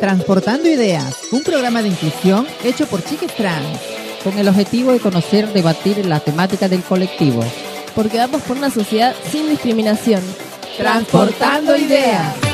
Transportando Ideas, un programa de inclusión hecho por chiques trans, con el objetivo de conocer, debatir la temática del colectivo. Porque vamos por una sociedad sin discriminación. Transportando Ideas.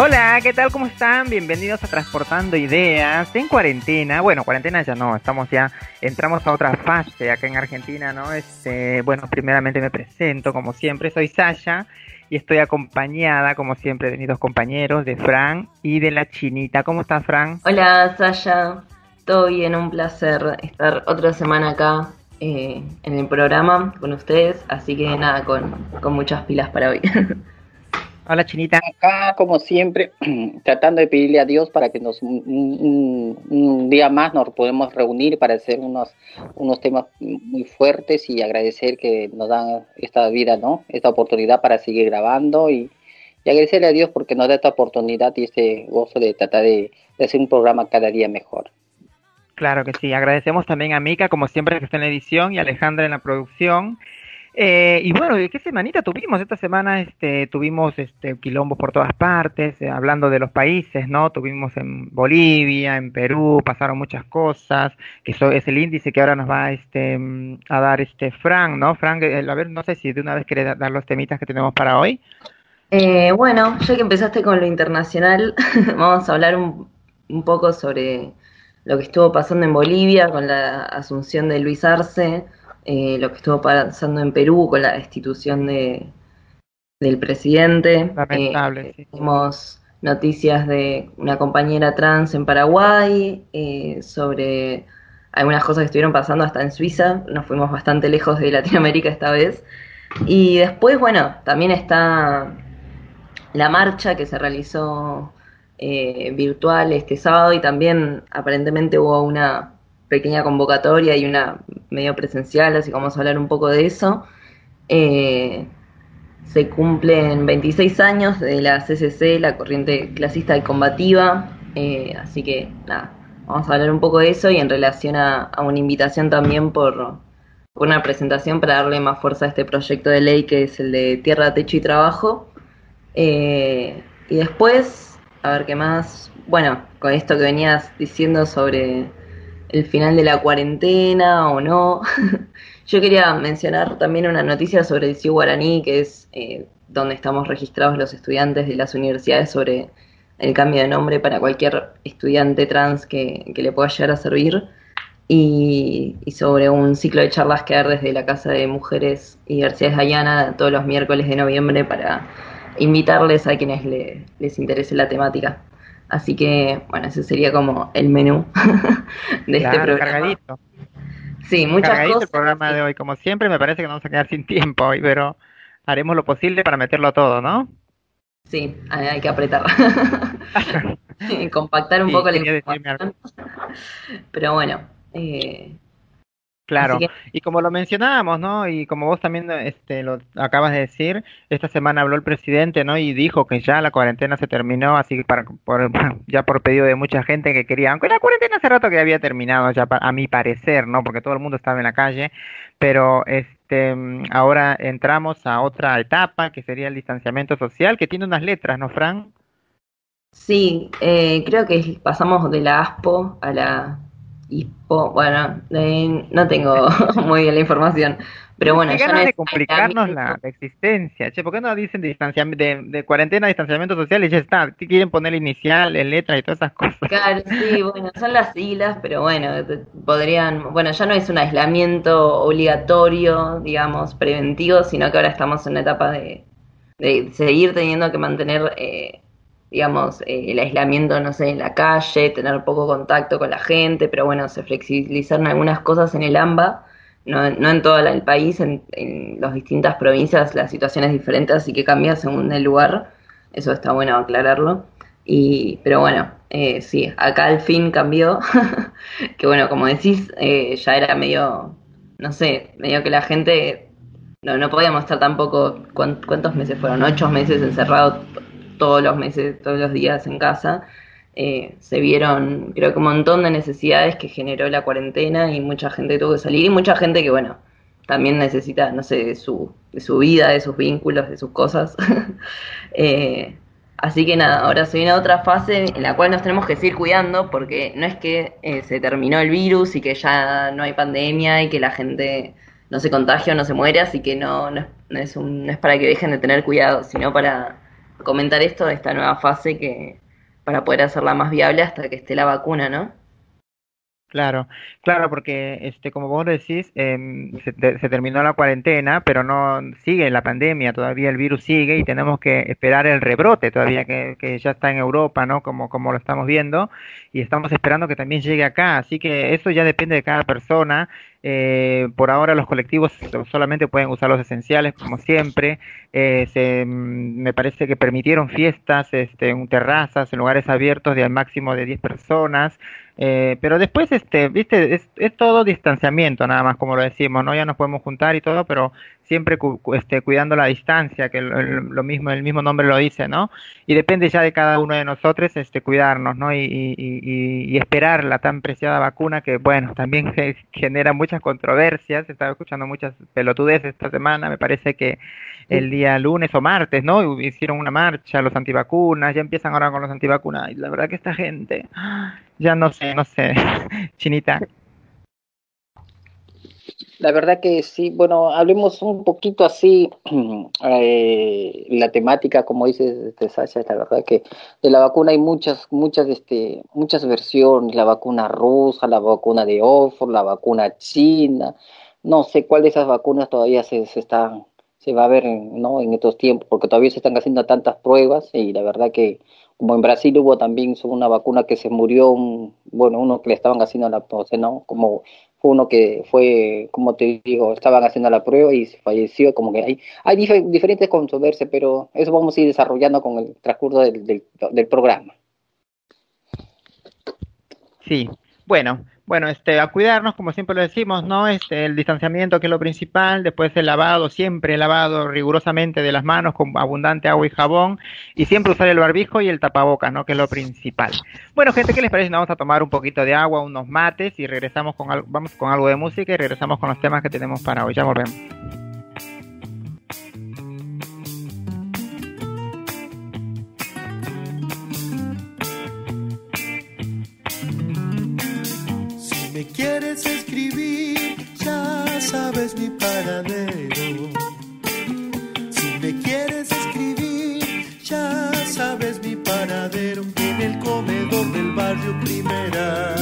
Hola, ¿qué tal? ¿Cómo están? Bienvenidos a Transportando Ideas en cuarentena. Bueno, cuarentena ya no, estamos ya, entramos a otra fase acá en Argentina, ¿no? Este, bueno, primeramente me presento, como siempre, soy Sasha y estoy acompañada, como siempre, de mis dos compañeros, de Fran y de la Chinita. ¿Cómo estás, Fran? Hola, Sasha. Todo bien, un placer estar otra semana acá eh, en el programa con ustedes, así que nada, con, con muchas pilas para hoy. Hola, Chinita. Acá, como siempre, tratando de pedirle a Dios para que nos un, día más nos podemos reunir para hacer unos, unos temas muy fuertes y agradecer que nos dan esta vida, ¿no? Esta oportunidad para seguir grabando y, agradecerle a Dios porque nos da esta oportunidad y este gozo de tratar de, de hacer un programa cada día mejor. Claro que sí. Agradecemos también a Mica, como siempre, que está en la edición y a Alejandra en la producción. Eh, y bueno, ¿qué semanita tuvimos? Esta semana este, tuvimos este, quilombos por todas partes, eh, hablando de los países, ¿no? Tuvimos en Bolivia, en Perú, pasaron muchas cosas, que eso es el índice que ahora nos va este, a dar este Frank, ¿no? Frank, eh, a ver, no sé si de una vez querés dar los temitas que tenemos para hoy. bueno, ya que empezaste con lo internacional, vamos a hablar un, un poco sobre lo que estuvo pasando en Bolivia con la asunción de Luis Arce eh, lo que estuvo pasando en Perú con la destitución de, del presidente. Lamentable. Eh, Tenemos noticias de una compañera trans en Paraguay, eh, sobre algunas cosas que estuvieron pasando hasta en Suiza. Nos fuimos bastante lejos de Latinoamérica esta vez. Y después, bueno, también está la marcha que se realizó virtual este sábado y también aparentemente hubo una pequeña convocatoria y una medio presencial, así que vamos a hablar un poco de eso. Eh, se cumplen 26 años de la CCC, la corriente clasista y combativa, eh, así que nada, vamos a hablar un poco de eso y en relación a, una invitación también por, una presentación para darle más fuerza a este proyecto de ley que es el de tierra, techo y trabajo. Eh, y después, a ver qué más, bueno, con esto que venías diciendo sobre el final de la cuarentena o no. Yo quería mencionar también una noticia sobre el CIU Guaraní, que es eh, donde estamos registrados los estudiantes de las universidades sobre el cambio de nombre para cualquier estudiante trans que, le pueda llegar a servir. Y, sobre un ciclo de charlas que hay desde la Casa de Mujeres y Diversidades Guyana todos los miércoles de noviembre para invitarles a quienes les interese la temática. Así que, bueno, ese sería como el menú de este programa. Cargadito. Sí, muchas cargadito el programa de hoy. Como siempre, me parece que nos vamos a quedar sin tiempo hoy, pero haremos lo posible para meterlo todo, ¿no? Sí, hay que apretar. Compactar un poco la información. Pero bueno, eh, Claro, y como lo mencionábamos, ¿no? Y como vos también este, lo acabas de decir, esta semana habló el presidente, ¿no? Y dijo que ya la cuarentena se terminó, así que para, por, ya por pedido de mucha gente que quería, aunque la cuarentena hace rato que había terminado, ya a mi parecer, ¿no? Porque todo el mundo estaba en la calle, pero este, ahora entramos a otra etapa, que sería el distanciamiento social, que tiene unas letras, ¿no, Fran? Sí, eh, creo que pasamos de la ASPO a la bueno, no tengo muy bien la información, pero bueno, ya no de complicarnos la, existencia, che, ¿por qué no dicen de, de, cuarentena, distanciamiento social y ya está? Quieren poner inicial, en letra y todas esas cosas. Claro, sí, bueno, son las siglas, pero bueno, podrían, bueno, ya no es un aislamiento obligatorio, digamos, preventivo, sino que ahora estamos en una etapa de, de seguir teniendo que mantener eh, digamos, eh, el aislamiento, no sé, en la calle, tener poco contacto con la gente, pero bueno, se flexibilizaron algunas cosas en el AMBA, no, no en todo el país, en, las distintas provincias la situación es diferente, así que cambia según el lugar, eso está bueno aclararlo. Y, pero bueno, eh, sí, acá al fin cambió, que bueno, como decís, eh, ya era medio, no sé, medio que la gente, no, no podíamos estar tampoco, ¿cuántos meses fueron? Ocho meses encerrados todos los meses, todos los días en casa. eh, se vieron, creo que un montón de necesidades que generó la cuarentena y mucha gente tuvo que salir y mucha gente que, bueno, también necesita, no sé, de su, de su vida, de sus vínculos, de sus cosas. eh, Así que nada, ahora se viene otra fase en la cual nos tenemos que seguir cuidando porque no es que eh, se terminó el virus y que ya no hay pandemia y que la gente no se contagia o no se muere, así que no, no, es, no es para que dejen de tener cuidado, sino para comentar esto de esta nueva fase que para poder hacerla más viable hasta que esté la vacuna, ¿no? Claro, claro, porque este, como vos decís, eh, se, se, terminó la cuarentena, pero no sigue la pandemia, todavía el virus sigue y tenemos que esperar el rebrote todavía que, que, ya está en Europa, ¿no? Como, como lo estamos viendo y estamos esperando que también llegue acá, así que eso ya depende de cada persona. Eh, por ahora los colectivos solamente pueden usar los esenciales, como siempre. Eh, se, me parece que permitieron fiestas este, en terrazas, en lugares abiertos de al máximo de 10 personas. Eh, pero después, este, viste, es, es, todo distanciamiento, nada más como lo decimos, ¿no? Ya nos podemos juntar y todo, pero siempre cu este, cuidando la distancia, que lo, lo, mismo, el mismo nombre lo dice, ¿no? Y depende ya de cada uno de nosotros, este, cuidarnos, ¿no? Y, y, y, y esperar la tan preciada vacuna que, bueno, también genera muchas controversias. Estaba escuchando muchas pelotudeces esta semana, me parece que el día lunes o martes, ¿no? Hicieron una marcha los antivacunas, ya empiezan ahora con los antivacunas. Y la verdad que esta gente, ya no sé, no sé, chinita. La verdad que sí, bueno, hablemos un poquito así, eh, la temática, como dices, este, Sasha, la verdad que de la vacuna hay muchas, muchas, este, muchas versiones, la vacuna rusa, la vacuna de Oxford, la vacuna china, no sé cuál de esas vacunas todavía se, se está se va a ver ¿no? en estos tiempos, porque todavía se están haciendo tantas pruebas y la verdad que como en Brasil hubo también una vacuna que se murió, un, bueno, uno que le estaban haciendo la prueba, ¿no? Como fue uno que fue, como te digo, estaban haciendo la prueba y falleció, como que hay, hay dif diferentes controversias, pero eso vamos a ir desarrollando con el transcurso del, del, del programa. Sí, bueno, bueno, este, a cuidarnos, como siempre lo decimos, ¿no? Este, el distanciamiento que es lo principal, después el lavado, siempre lavado rigurosamente de las manos con abundante agua y jabón, y siempre usar el barbijo y el tapabocas, ¿no? Que es lo principal. Bueno, gente, ¿qué les parece? Vamos a tomar un poquito de agua, unos mates, y regresamos con algo, vamos con algo de música y regresamos con los temas que tenemos para hoy. Ya volvemos. Quieres escribir, ya sabes mi paradero. Si me quieres escribir, ya sabes mi paradero. En el comedor del barrio, primera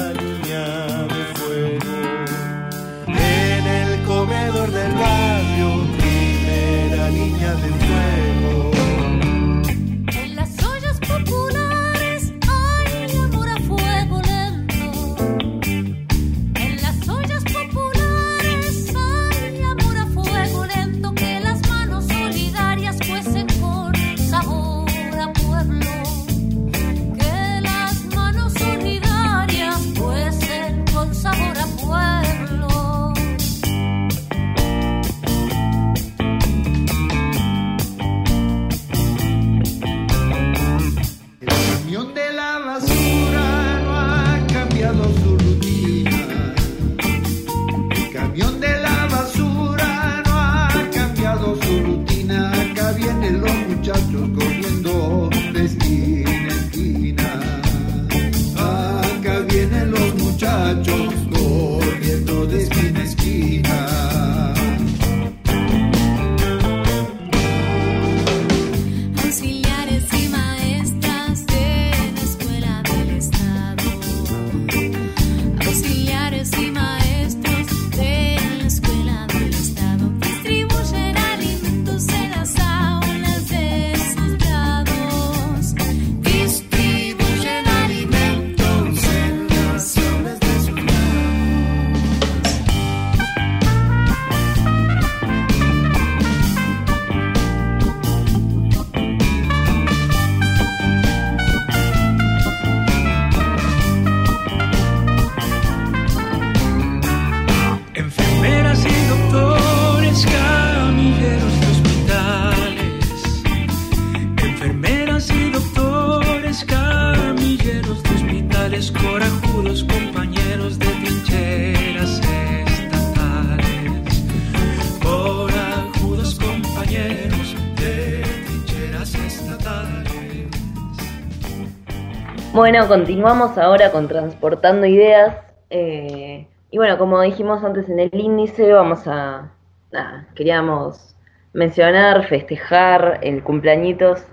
Bueno, continuamos ahora con Transportando Ideas. eh, y bueno, como dijimos antes en el índice, vamos a. Nada, queríamos mencionar, festejar el cumpleañitos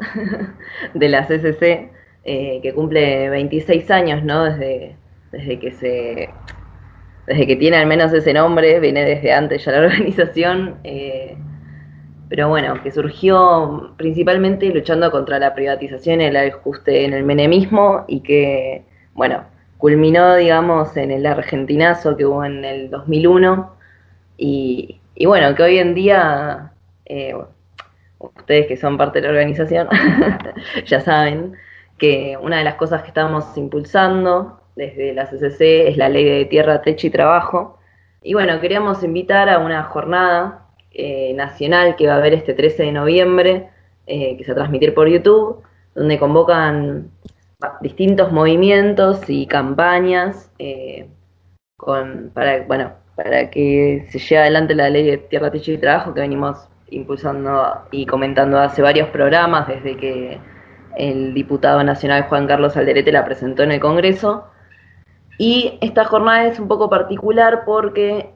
de la CCC, eh, que cumple 26 años, ¿no? Desde, desde que se. Desde que tiene al menos ese nombre, viene desde antes ya la organización. eh, pero bueno, que surgió principalmente luchando contra la privatización el ajuste en el menemismo y que, bueno, culminó, digamos, en el argentinazo que hubo en el 2001 y, y bueno, que hoy en día, eh, ustedes que son parte de la organización, ya saben que una de las cosas que estamos impulsando desde la CCC es la ley de tierra, techo y trabajo. Y bueno, queríamos invitar a una jornada eh, nacional que va a haber este 13 de noviembre, eh, que se va a transmitir por YouTube, donde convocan distintos movimientos y campañas eh, con, para, bueno, para que se lleve adelante la ley de tierra, techo y trabajo que venimos impulsando y comentando hace varios programas desde que el diputado nacional Juan Carlos Alderete la presentó en el Congreso. Y esta jornada es un poco particular porque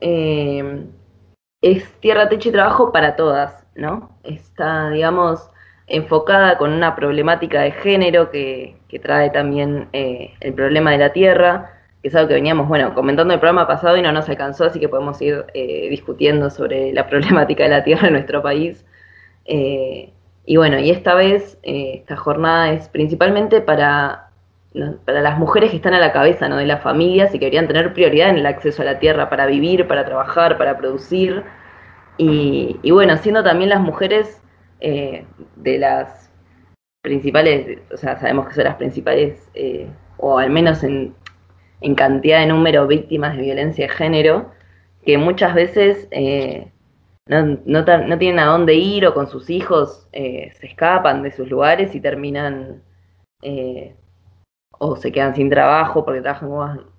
es tierra, techo y trabajo para todas, ¿no? Está, digamos, enfocada con una problemática de género que, que trae también eh, el problema de la tierra, que es algo que veníamos, bueno, comentando el programa pasado y no nos alcanzó, así que podemos ir eh, discutiendo sobre la problemática de la tierra en nuestro país. Eh, y bueno, y esta vez esta jornada es principalmente para, para las mujeres que están a la cabeza ¿no? de las familias y que deberían tener prioridad en el acceso a la tierra para vivir, para trabajar, para producir. Y, y bueno, siendo también las mujeres eh, de las principales, o sea, sabemos que son las principales, eh, o al menos en, en cantidad de número víctimas de violencia de género, que muchas veces eh, no, no, no tienen a dónde ir o con sus hijos se escapan de sus lugares y terminan o se quedan sin trabajo porque trabajan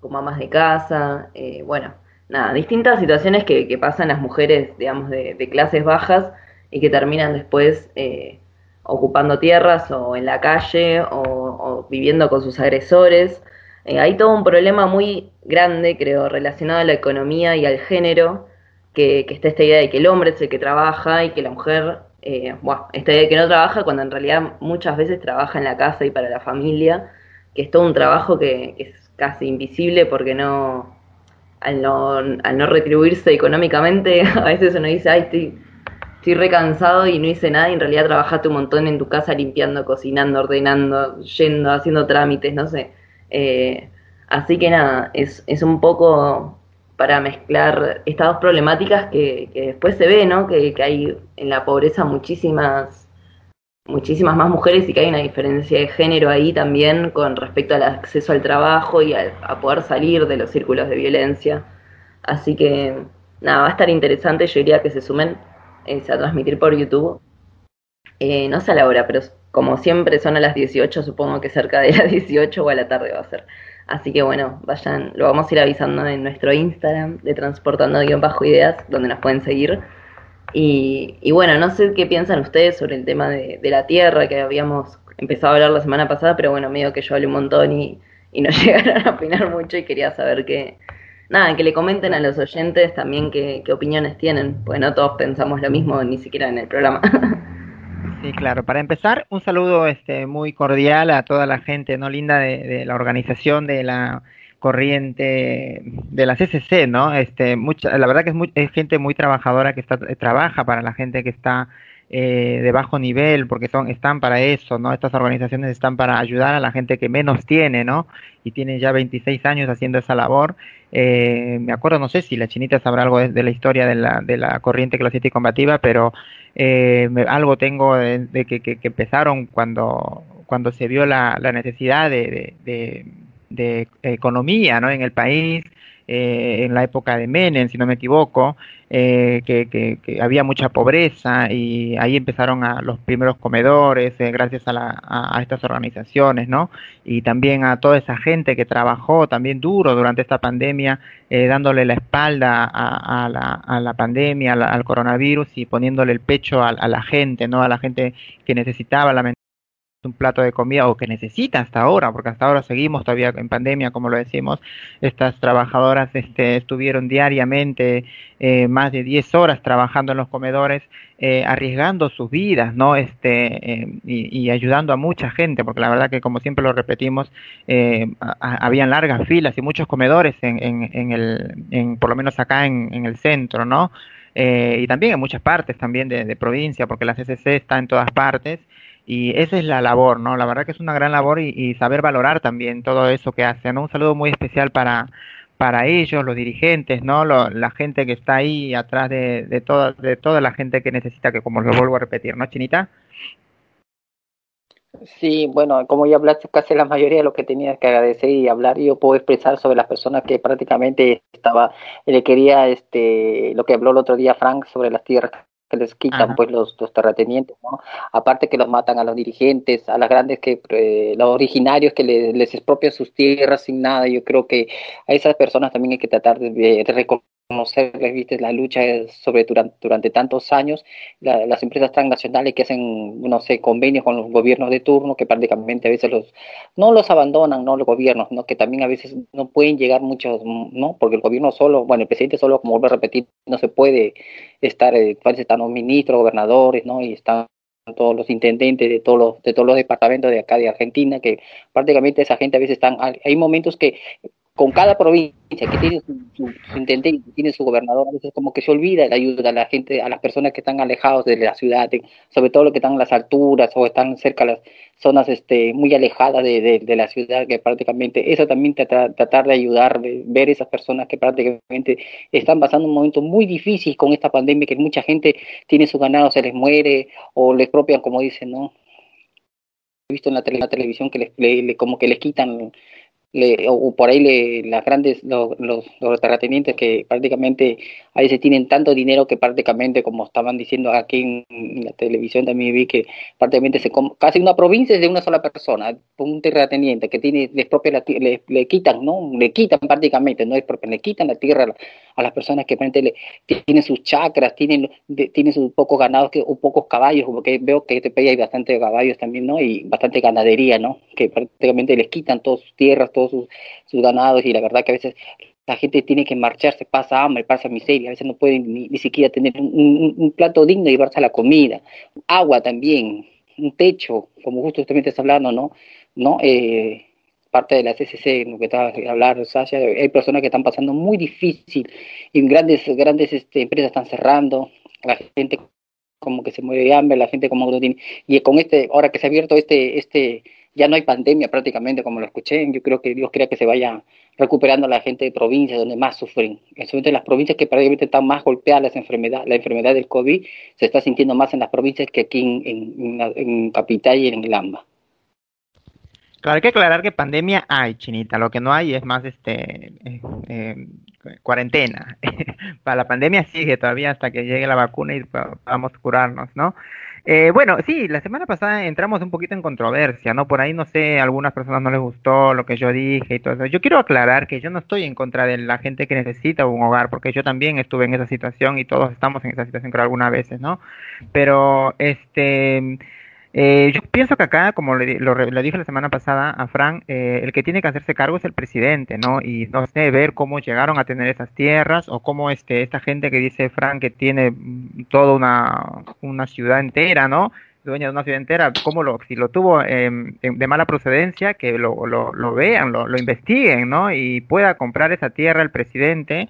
como, amas de casa. eh, bueno, nada, distintas situaciones que, que pasan las mujeres, digamos, de, de clases bajas y que terminan después eh, ocupando tierras o en la calle o, o viviendo con sus agresores. Eh, hay todo un problema muy grande, creo, relacionado a la economía y al género, que, que está esta idea de que el hombre es el que trabaja y que la mujer, eh, bueno, esta idea de que no trabaja cuando en realidad muchas veces trabaja en la casa y para la familia, que es todo un trabajo que, es casi invisible porque no al, no, al no retribuirse económicamente, a veces uno dice, ay, estoy, estoy recansado y no hice nada y en realidad trabajaste un montón en tu casa limpiando, cocinando, ordenando, yendo, haciendo trámites, no sé. Eh, así que nada, es, es un poco para mezclar estas dos problemáticas que, que después se ve, ¿no? Que, que hay en la pobreza muchísimas muchísimas más mujeres y que hay una diferencia de género ahí también con respecto al acceso al trabajo y a, poder salir de los círculos de violencia. Así que nada, va a estar interesante, yo diría que se sumen, eh, a transmitir por YouTube. Eh, no sé a la hora, pero como siempre son a las 18, supongo que cerca de las 18 o a la tarde va a ser. Así que bueno, vayan, lo vamos a ir avisando en nuestro Instagram de transportando-ideas, donde nos pueden seguir. Y, y bueno, no sé qué piensan ustedes sobre el tema de, de la tierra, que habíamos empezado a hablar la semana pasada, pero bueno, medio que yo hablé un montón y, y no llegaron a opinar mucho y quería saber que, nada, que le comenten a los oyentes también qué, qué opiniones tienen, porque no todos pensamos lo mismo, ni siquiera en el programa. Sí, claro. Para empezar, un saludo este, muy cordial a toda la gente no linda de, de la organización de la corriente de la CCC, ¿no? Este, mucha, la verdad que es, es gente muy trabajadora que está, trabaja para la gente que está eh, de bajo nivel, porque son, están para eso, ¿no? Estas organizaciones están para ayudar a la gente que menos tiene, ¿no? Y tienen ya 26 años haciendo esa labor. Eh, me acuerdo, no sé si la chinita sabrá algo de, la historia de la, de la corriente clasista y combativa, pero eh, me, algo tengo de, de que, que, que, empezaron cuando, cuando se vio la, la necesidad de, de, de, economía ¿no? en el país, eh, en la época de Menem, si no me equivoco, eh, que, había mucha pobreza y ahí empezaron a los primeros comedores eh, gracias a, la, a, estas organizaciones, ¿no? Y también a toda esa gente que trabajó también duro durante esta pandemia, eh, dándole la espalda a, la, pandemia, al coronavirus y poniéndole el pecho a, la gente, ¿no? A la gente que necesitaba la un plato de comida o que necesita hasta ahora, porque hasta ahora seguimos todavía en pandemia, como lo decimos, estas trabajadoras este, estuvieron diariamente eh, más de 10 horas trabajando en los comedores, eh, arriesgando sus vidas, ¿no? Este, eh, y, ayudando a mucha gente, porque la verdad que como siempre lo repetimos, habían largas filas y muchos comedores en, en, en el, en, por lo menos acá en, el centro, ¿no? Y también en muchas partes también de, de provincia, porque la CCC está en todas partes y esa es la labor, ¿no? La verdad que es una gran labor y, saber valorar también todo eso que hacen. Un saludo muy especial para, para ellos, los dirigentes, ¿no? Lo, la gente que está ahí atrás de, de, toda, de toda la gente que necesita, que como lo vuelvo a repetir, ¿no, Chinita? Sí, bueno, como ya hablaste casi la mayoría de lo que tenías que agradecer y hablar, yo puedo expresar sobre las personas que prácticamente estaba, le quería, este, lo que habló el otro día Frank sobre las tierras que les quitan Ajá. pues los, los terratenientes, ¿no? Aparte que los matan a los dirigentes, a las grandes que eh, los originarios que le, les expropian sus tierras sin nada, yo creo que a esas personas también hay que tratar de, de reconocerles, viste, la lucha sobre durante, durante tantos años, la, las empresas transnacionales que hacen, no sé, convenios con los gobiernos de turno, que prácticamente a veces los, no los abandonan, no los gobiernos, ¿no? Que también a veces no pueden llegar muchos, ¿no? Porque el gobierno solo, bueno, el presidente solo, como vuelvo a repetir, no se puede estar, eh, están los ministros, gobernadores, ¿no? Y están todos los intendentes de todos los, de todos los departamentos de acá de Argentina, que prácticamente esa gente a veces están, hay momentos que con cada provincia que tiene su, su, su intendente, tiene su gobernador, a veces como que se olvida la ayuda a la gente, a las personas que están alejados de la ciudad, sobre todo los que están en las alturas o están cerca de las zonas este, muy alejadas de, de, la ciudad, que prácticamente eso también tratar, tratar de ayudar, de ver esas personas que prácticamente están pasando un momento muy difícil con esta pandemia, que mucha gente tiene su ganado, se les muere o les expropian, como dicen, ¿no? He visto en la, tele, la televisión que les, le, le, como que les quitan le, o por ahí le, las grandes, los, los, los terratenientes que prácticamente a veces tienen tanto dinero que prácticamente, como estaban diciendo aquí en, la televisión, también vi que prácticamente se casi una provincia es de una sola persona, un terrateniente que tiene, les propia la, le, le quitan, ¿no? Le quitan prácticamente, no es propia, le quitan la tierra a, las personas que le, tienen sus chacras, tienen, tienen sus pocos ganados que, o pocos caballos, porque veo que este país hay bastante caballos también, ¿no? Y bastante ganadería, ¿no? Que prácticamente les quitan todas sus tierras, todos sus, sus ganados y la verdad que a veces la gente tiene que marcharse, pasa hambre, pasa miseria, a veces no pueden ni, siquiera tener un, plato digno y llevarse la comida, agua también, un techo, como justo usted me está hablando, ¿no? ¿No? Eh, parte de la CCC, lo que estaba a hablar Sasha, hay personas que están pasando muy difícil y grandes, grandes este, empresas están cerrando, la gente como que se muere de hambre, la gente como que no tiene, y con este, ahora que se ha abierto este, este, ya no hay pandemia prácticamente como lo escuché, yo creo que Dios crea que se vaya recuperando la gente de provincias donde más sufren, especialmente las provincias que prácticamente están más golpeadas la enfermedad, la enfermedad del COVID se está sintiendo más en las provincias que aquí en, en, Capital y en el AMBA. Claro, hay que aclarar que pandemia hay, Chinita. Lo que no hay es más este eh, eh, cuarentena. Para la pandemia sigue todavía hasta que llegue la vacuna y podamos curarnos, ¿no? Eh, bueno, sí, la semana pasada entramos un poquito en controversia, ¿no? Por ahí, no sé, a algunas personas no les gustó lo que yo dije y todo eso. Yo quiero aclarar que yo no estoy en contra de la gente que necesita un hogar, porque yo también estuve en esa situación y todos estamos en esa situación, creo, algunas veces, ¿no? Pero, este eh, yo pienso que acá, como le, lo, le, dije la semana pasada a Fran, eh, el que tiene que hacerse cargo es el presidente, ¿no? Y no sé, ver cómo llegaron a tener esas tierras o cómo este, esta gente que dice Fran que tiene toda una, una ciudad entera, ¿no? dueña de una ciudad entera, cómo lo, si lo tuvo eh, de mala procedencia, que lo, lo, lo vean, lo, lo investiguen, ¿no? Y pueda comprar esa tierra el presidente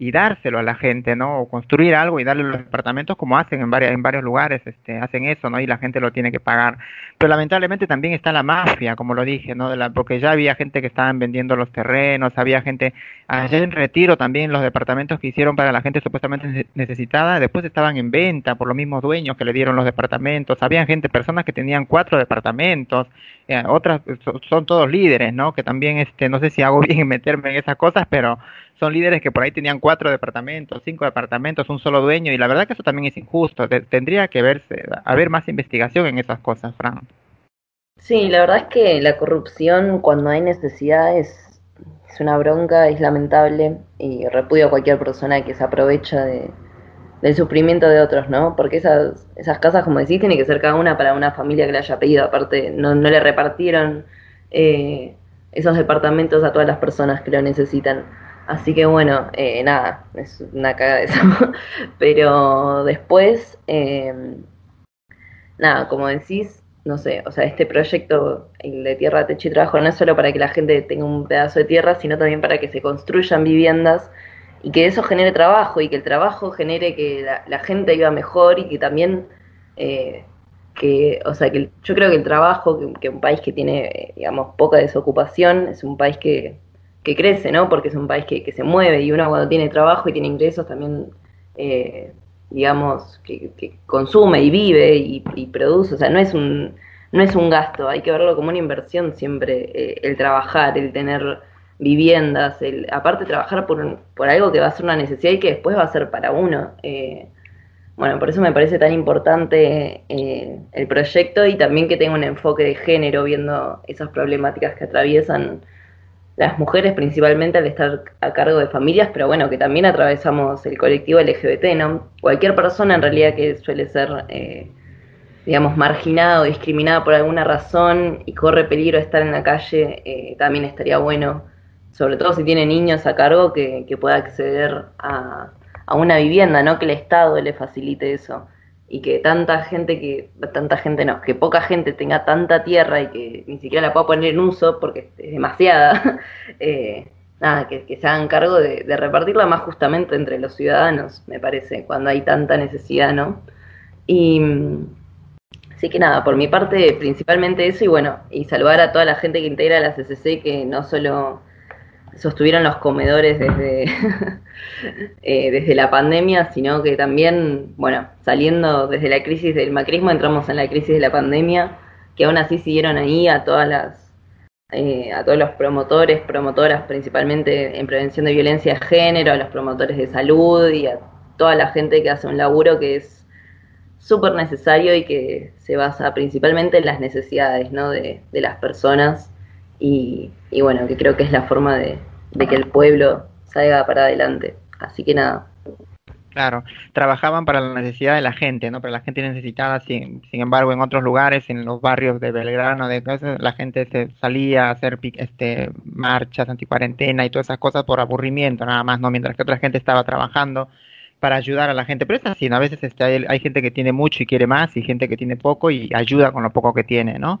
y dárselo a la gente, ¿no? O construir algo y darle los departamentos como hacen en varias, en varios lugares, este, hacen eso, ¿no? Y la gente lo tiene que pagar. Pero lamentablemente también está la mafia, como lo dije, ¿no? De la, porque ya había gente que estaban vendiendo los terrenos, había gente, ayer en retiro también los departamentos que hicieron para la gente supuestamente necesitada, después estaban en venta por los mismos dueños que le dieron los departamentos, había gente, personas que tenían cuatro departamentos, eh, otras son, son todos líderes, ¿no? Que también, este, no sé si hago bien en meterme en esas cosas, pero son líderes que por ahí tenían cuatro departamentos, cinco departamentos, un solo dueño, y la verdad que eso también es injusto. Tendría que verse, haber más investigación en esas cosas, Fran. Sí, la verdad es que la corrupción cuando hay necesidad es, es una bronca, es lamentable, y repudio a cualquier persona que se aprovecha de, del sufrimiento de otros, ¿no? Porque esas, esas casas, como decís, tiene que ser cada una para una familia que le haya pedido. Aparte, no, no le repartieron eh, esos departamentos a todas las personas que lo necesitan. Así que bueno, eh, nada, es una cagada eso. Pero después, eh, nada, como decís, no sé, o sea, este proyecto el de Tierra, Techo y Trabajo no es solo para que la gente tenga un pedazo de tierra, sino también para que se construyan viviendas y que eso genere trabajo y que el trabajo genere que la, gente viva mejor y que también, eh, que, o sea, que yo creo que el trabajo, que, que un país que tiene, eh, digamos, poca desocupación, es un país que, que crece, ¿no? Porque es un país que, que se mueve y uno cuando tiene trabajo y tiene ingresos también, eh, digamos, que, consume y vive y, produce, o sea, no es un no es un gasto, hay que verlo como una inversión siempre, eh, el trabajar, el tener viviendas, el, aparte trabajar por, por algo que va a ser una necesidad y que después va a ser para uno. eh, bueno, por eso me parece tan importante eh, el proyecto y también que tenga un enfoque de género viendo esas problemáticas que atraviesan las mujeres principalmente al estar a cargo de familias, pero bueno, que también atravesamos el colectivo LGBT, ¿no? Cualquier persona en realidad que suele ser, eh, digamos, marginada o discriminada por alguna razón y corre peligro de estar en la calle, eh, también estaría bueno, sobre todo si tiene niños a cargo, que, pueda acceder a una vivienda, ¿no? Que el Estado le facilite eso y que tanta gente que tanta gente no, que poca gente tenga tanta tierra y que ni siquiera la pueda poner en uso porque es demasiada, eh, nada, que, se hagan cargo de, de repartirla más justamente entre los ciudadanos, me parece, cuando hay tanta necesidad, ¿no? Y así que nada, por mi parte, principalmente eso y bueno, y saludar a toda la gente que integra la CCC que no solo sostuvieron los comedores desde, eh, desde la pandemia, sino que también, bueno, saliendo desde la crisis del macrismo, entramos en la crisis de la pandemia, que aún así siguieron ahí a todas las, eh, a todos los promotores, promotoras principalmente en prevención de violencia de género, a los promotores de salud y a toda la gente que hace un laburo que es súper necesario y que se basa principalmente en las necesidades ¿no? de, de las personas y, y bueno, que creo que es la forma de, que el pueblo salga para adelante. Así que nada, Claro, trabajaban para la necesidad de la gente, ¿no? Para la gente necesitada, sin, sin embargo, en otros lugares, en los barrios de Belgrano, de la gente se salía a hacer este, marchas anticuarentena y todas esas cosas por aburrimiento, nada más, ¿no? Mientras que otra gente estaba trabajando para ayudar a la gente. Pero es así, ¿no? A veces este, hay, hay gente que tiene mucho y quiere más, y gente que tiene poco y ayuda con lo poco que tiene, ¿no?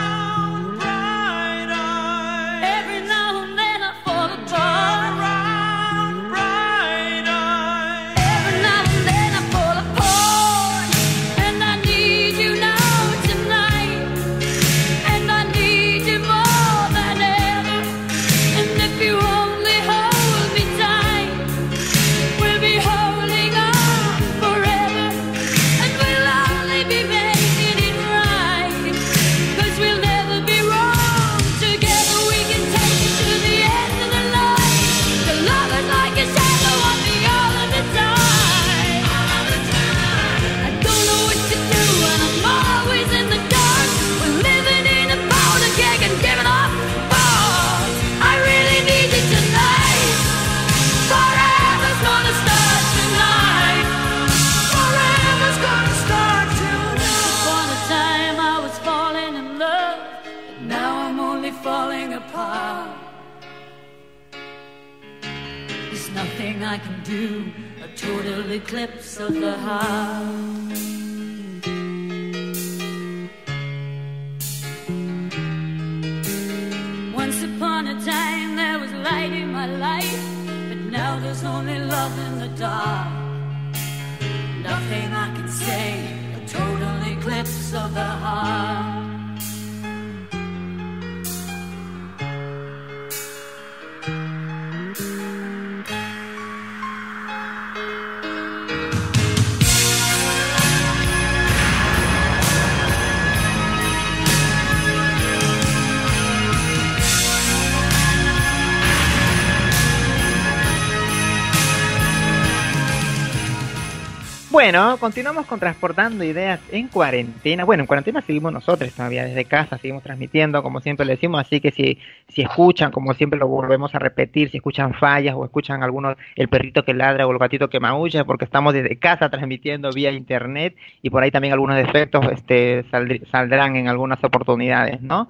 Bueno, continuamos con Transportando Ideas en cuarentena. Bueno, en cuarentena seguimos nosotros todavía desde casa, seguimos transmitiendo, como siempre le decimos, así que si, si escuchan, como siempre lo volvemos a repetir, si escuchan fallas o escuchan algunos, el perrito que ladra o el gatito que maulla, porque estamos desde casa transmitiendo vía internet y por ahí también algunos defectos este, saldr- saldrán en algunas oportunidades, ¿no?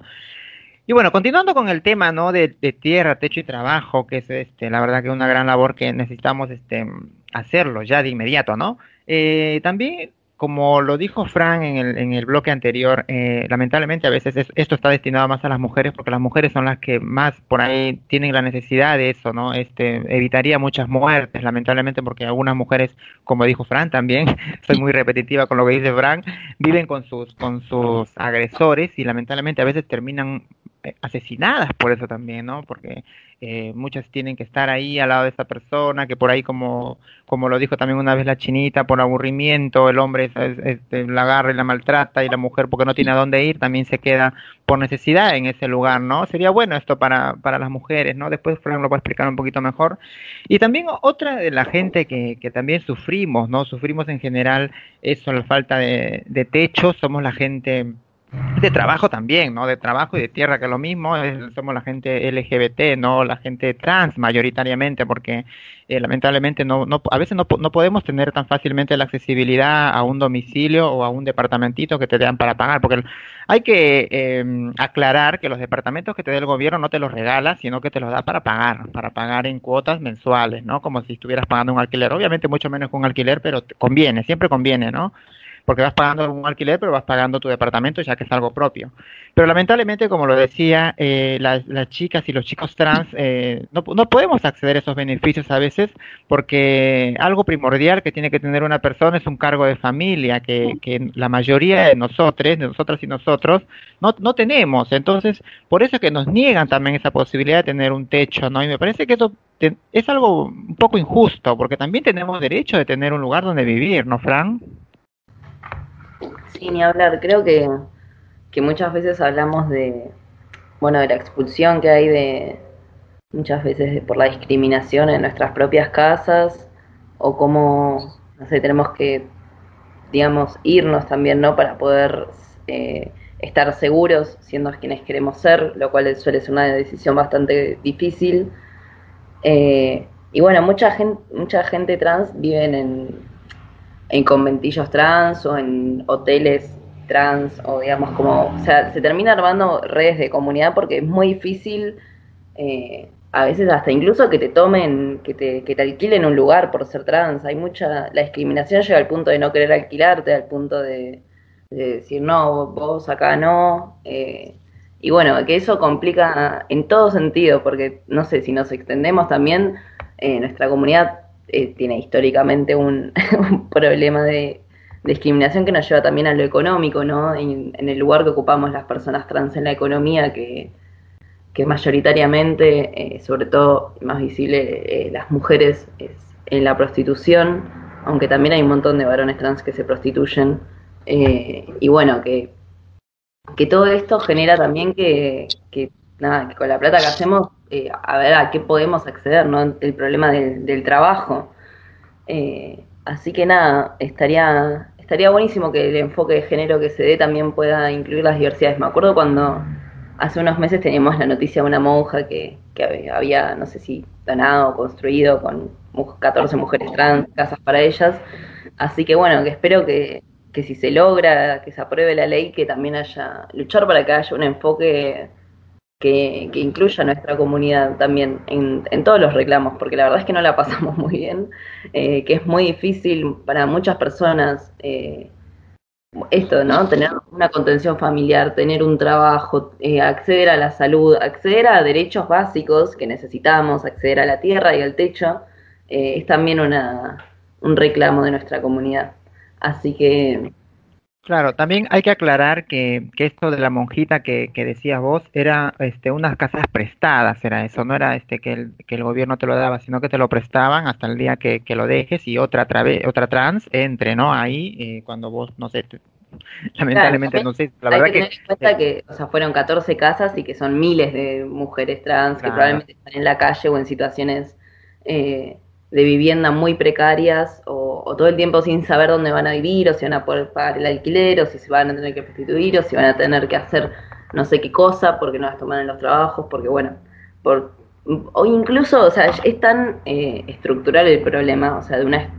Y bueno, continuando con el tema, ¿no? De, de tierra, techo y trabajo, que es, este, la verdad que una gran labor que necesitamos, este, hacerlo ya de inmediato, ¿no? Eh, también, como lo dijo Fran en el, en el bloque anterior, eh, lamentablemente a veces es- esto está destinado más a las mujeres porque las mujeres son las que más por ahí tienen la necesidad de eso, ¿no? Este, evitaría muchas muertes, lamentablemente porque algunas mujeres, como dijo Fran también, soy muy repetitiva con lo que dice Fran, viven con sus, con sus agresores y lamentablemente a veces terminan asesinadas por eso también, ¿no? Porque eh, muchas tienen que estar ahí al lado de esa persona, que por ahí como, como lo dijo también una vez la chinita, por aburrimiento, el hombre es- es- este, la agarra y la maltrata y la mujer porque no tiene a dónde ir, también se queda por necesidad en ese lugar, ¿no? Sería bueno esto para, para las mujeres, ¿no? Después Frank lo va a explicar un poquito mejor. Y también otra de la gente que, que también sufrimos, ¿no? Sufrimos en general eso, la falta de, de techo, somos la gente de trabajo también, ¿no? De trabajo y de tierra, que es lo mismo, es- somos la gente LGBT, ¿no? La gente trans mayoritariamente, porque eh, lamentablemente no, no, a veces no, no podemos tener tan fácilmente la accesibilidad a un domicilio o a un departamentito que te dan para pagar, porque hay que eh, aclarar que los departamentos que te da el gobierno no te los regala, sino que te los da para pagar, para pagar en cuotas mensuales, ¿no? Como si estuvieras pagando un alquiler, obviamente mucho menos que un alquiler, pero conviene, siempre conviene, ¿no? Porque vas pagando un alquiler, pero vas pagando tu departamento ya que es algo propio. Pero lamentablemente, como lo decía, eh, las, las chicas y los chicos trans eh, no, no podemos acceder a esos beneficios a veces porque algo primordial que tiene que tener una persona es un cargo de familia que, que la mayoría de nosotros, de nosotras y nosotros, no, no tenemos. Entonces, por eso es que nos niegan también esa posibilidad de tener un techo, ¿no? Y me parece que eso te- es algo un poco injusto, porque también tenemos derecho de tener un lugar donde vivir, ¿no, Fran? Sí, ni hablar. Creo que, que muchas veces hablamos de, bueno, de la expulsión que hay de muchas veces por la discriminación en nuestras propias casas o cómo, no sé, tenemos que, digamos, irnos también, ¿no? Para poder eh, estar seguros siendo quienes queremos ser, lo cual suele ser una decisión bastante difícil. Eh, y bueno, mucha gente, mucha gente trans viven en, en conventillos trans o en hoteles trans o digamos como, o sea, se termina armando redes de comunidad porque es muy difícil eh, a veces hasta incluso que te tomen, que te, que te alquilen un lugar por ser trans. Hay mucha, la discriminación llega al punto de no querer alquilarte, al punto de, de decir no, vos acá no. eh, y bueno, que eso complica en todo sentido, porque no sé, si nos extendemos también, eh, nuestra comunidad eh, tiene históricamente un, problema de, de discriminación que nos lleva también a lo económico, ¿no? En, en el lugar que ocupamos las personas trans en la economía, que, que mayoritariamente, eh, sobre todo más visible, eh, las mujeres es en la prostitución, aunque también hay un montón de varones trans que se prostituyen. eh, y bueno, que, que todo esto genera también que, que, nada, que con la plata que hacemos, eh, a ver a qué podemos acceder, ¿no? El problema del, del trabajo. Eh, así que nada, estaría, estaría buenísimo que el enfoque de género que se dé también pueda incluir las diversidades. Me acuerdo cuando hace unos meses teníamos la noticia de una monja que, que había- no sé si donado o construido con mu- 14 mujeres trans, casas para ellas. Así que bueno, que espero que, que si se logra, que se apruebe la ley, que también haya, luchar para que haya un enfoque que, que incluya a nuestra comunidad también en, en todos los reclamos, porque la verdad es que no la pasamos muy bien, eh, que es muy difícil para muchas personas eh, esto, ¿no? Tener una contención familiar, tener un trabajo, eh, acceder a la salud, acceder a derechos básicos que necesitamos, acceder a la tierra y al techo, eh, es también una, un reclamo de nuestra comunidad. Así que Claro, también hay que aclarar que, que esto de la monjita que, que decías vos era este, unas casas prestadas, era eso, no era este que el, que el gobierno te lo daba, sino que te lo prestaban hasta el día que, que lo dejes y otra trave- otra trans entre, ¿no? Ahí eh, cuando vos, no sé, te- lamentablemente, Claro, no sé, la hay verdad que que tener en cuenta que o sea, fueron 14 casas y que son miles de mujeres trans que probablemente están en la calle o en situaciones eh, de vivienda muy precarias o, todo el tiempo sin saber dónde van a vivir o si van a poder pagar el alquiler o si se van a tener que prostituir o si van a tener que hacer no sé qué cosa porque no las toman en los trabajos, porque bueno, por, o incluso, o sea, es tan eh, estructural el problema, o sea, de una,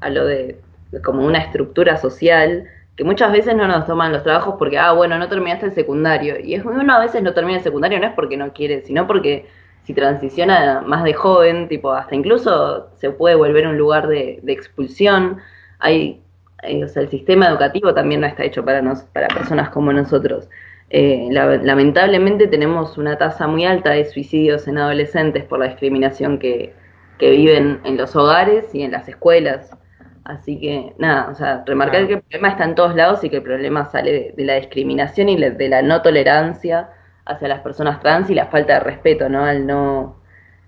hablo de, de como una estructura social que muchas veces no nos toman los trabajos porque, ah, bueno, no terminaste el secundario. Y es uno a veces no termina el secundario, no es porque no quiere, sino porque si transiciona más de joven, tipo, hasta incluso se puede volver un lugar de, de expulsión. Hay, hay- o sea, el sistema educativo también no está hecho para, nos, para personas como nosotros. Eh, la- lamentablemente tenemos una tasa muy alta de suicidios en adolescentes por la discriminación que, que viven en los hogares y en las escuelas. Así que nada, o sea, remarcar Claro. que el problema está en todos lados y que el problema sale de, de la discriminación y de la no tolerancia hacia las personas trans y la falta de respeto, ¿no? Al no,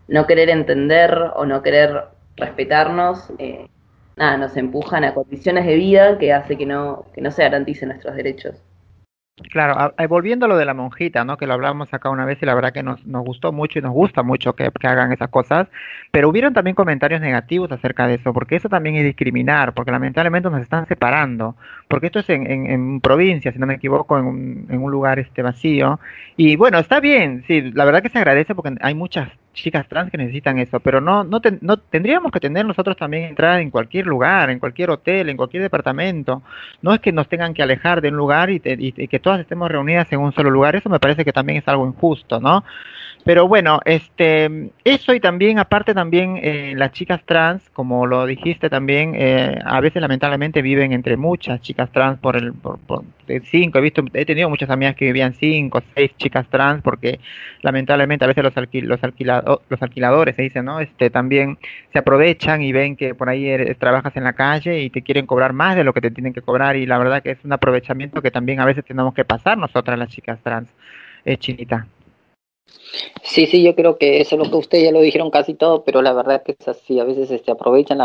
no querer entender o no querer respetarnos, eh, nada, nos empujan a condiciones de vida que hace que no, que no se garanticen nuestros derechos. Claro, a- volviendo a lo de la monjita, ¿no? Que lo hablamos acá una vez y la verdad que nos, nos gustó mucho y nos gusta mucho que, que hagan esas cosas, pero hubieron también comentarios negativos acerca de eso, porque eso también es discriminar, porque lamentablemente nos están separando, porque esto es en, en, provincia, si no me equivoco, en un, en un lugar este vacío, y bueno, está bien, sí, la verdad que se agradece porque hay muchas chicas trans que necesitan eso, pero no, no, ten- no tendríamos que tener nosotros también entrar en cualquier lugar, en cualquier hotel, en cualquier departamento, no es que nos tengan que alejar de un lugar y, te- y que todas estemos reunidas en un solo lugar, eso me parece que también es algo injusto, ¿no? Pero bueno, este, eso y también, aparte también, eh, las chicas trans, como lo dijiste también, eh, a veces lamentablemente viven entre muchas chicas trans por el, por, por cinco, he visto, he tenido muchas amigas que vivían cinco, seis chicas trans, porque lamentablemente a veces los alquil, los alquilado- los alquiladores se dice, ¿no? Este, también se aprovechan y ven que por ahí eres- trabajas en la calle y te quieren cobrar más de lo que te tienen que cobrar y la verdad que es un aprovechamiento que también a veces tenemos que pasar nosotras las chicas trans, eh, chinita. Sí, sí, yo creo que eso es lo que ustedes ya lo dijeron casi todo, pero la verdad que es así, a veces este, aprovechan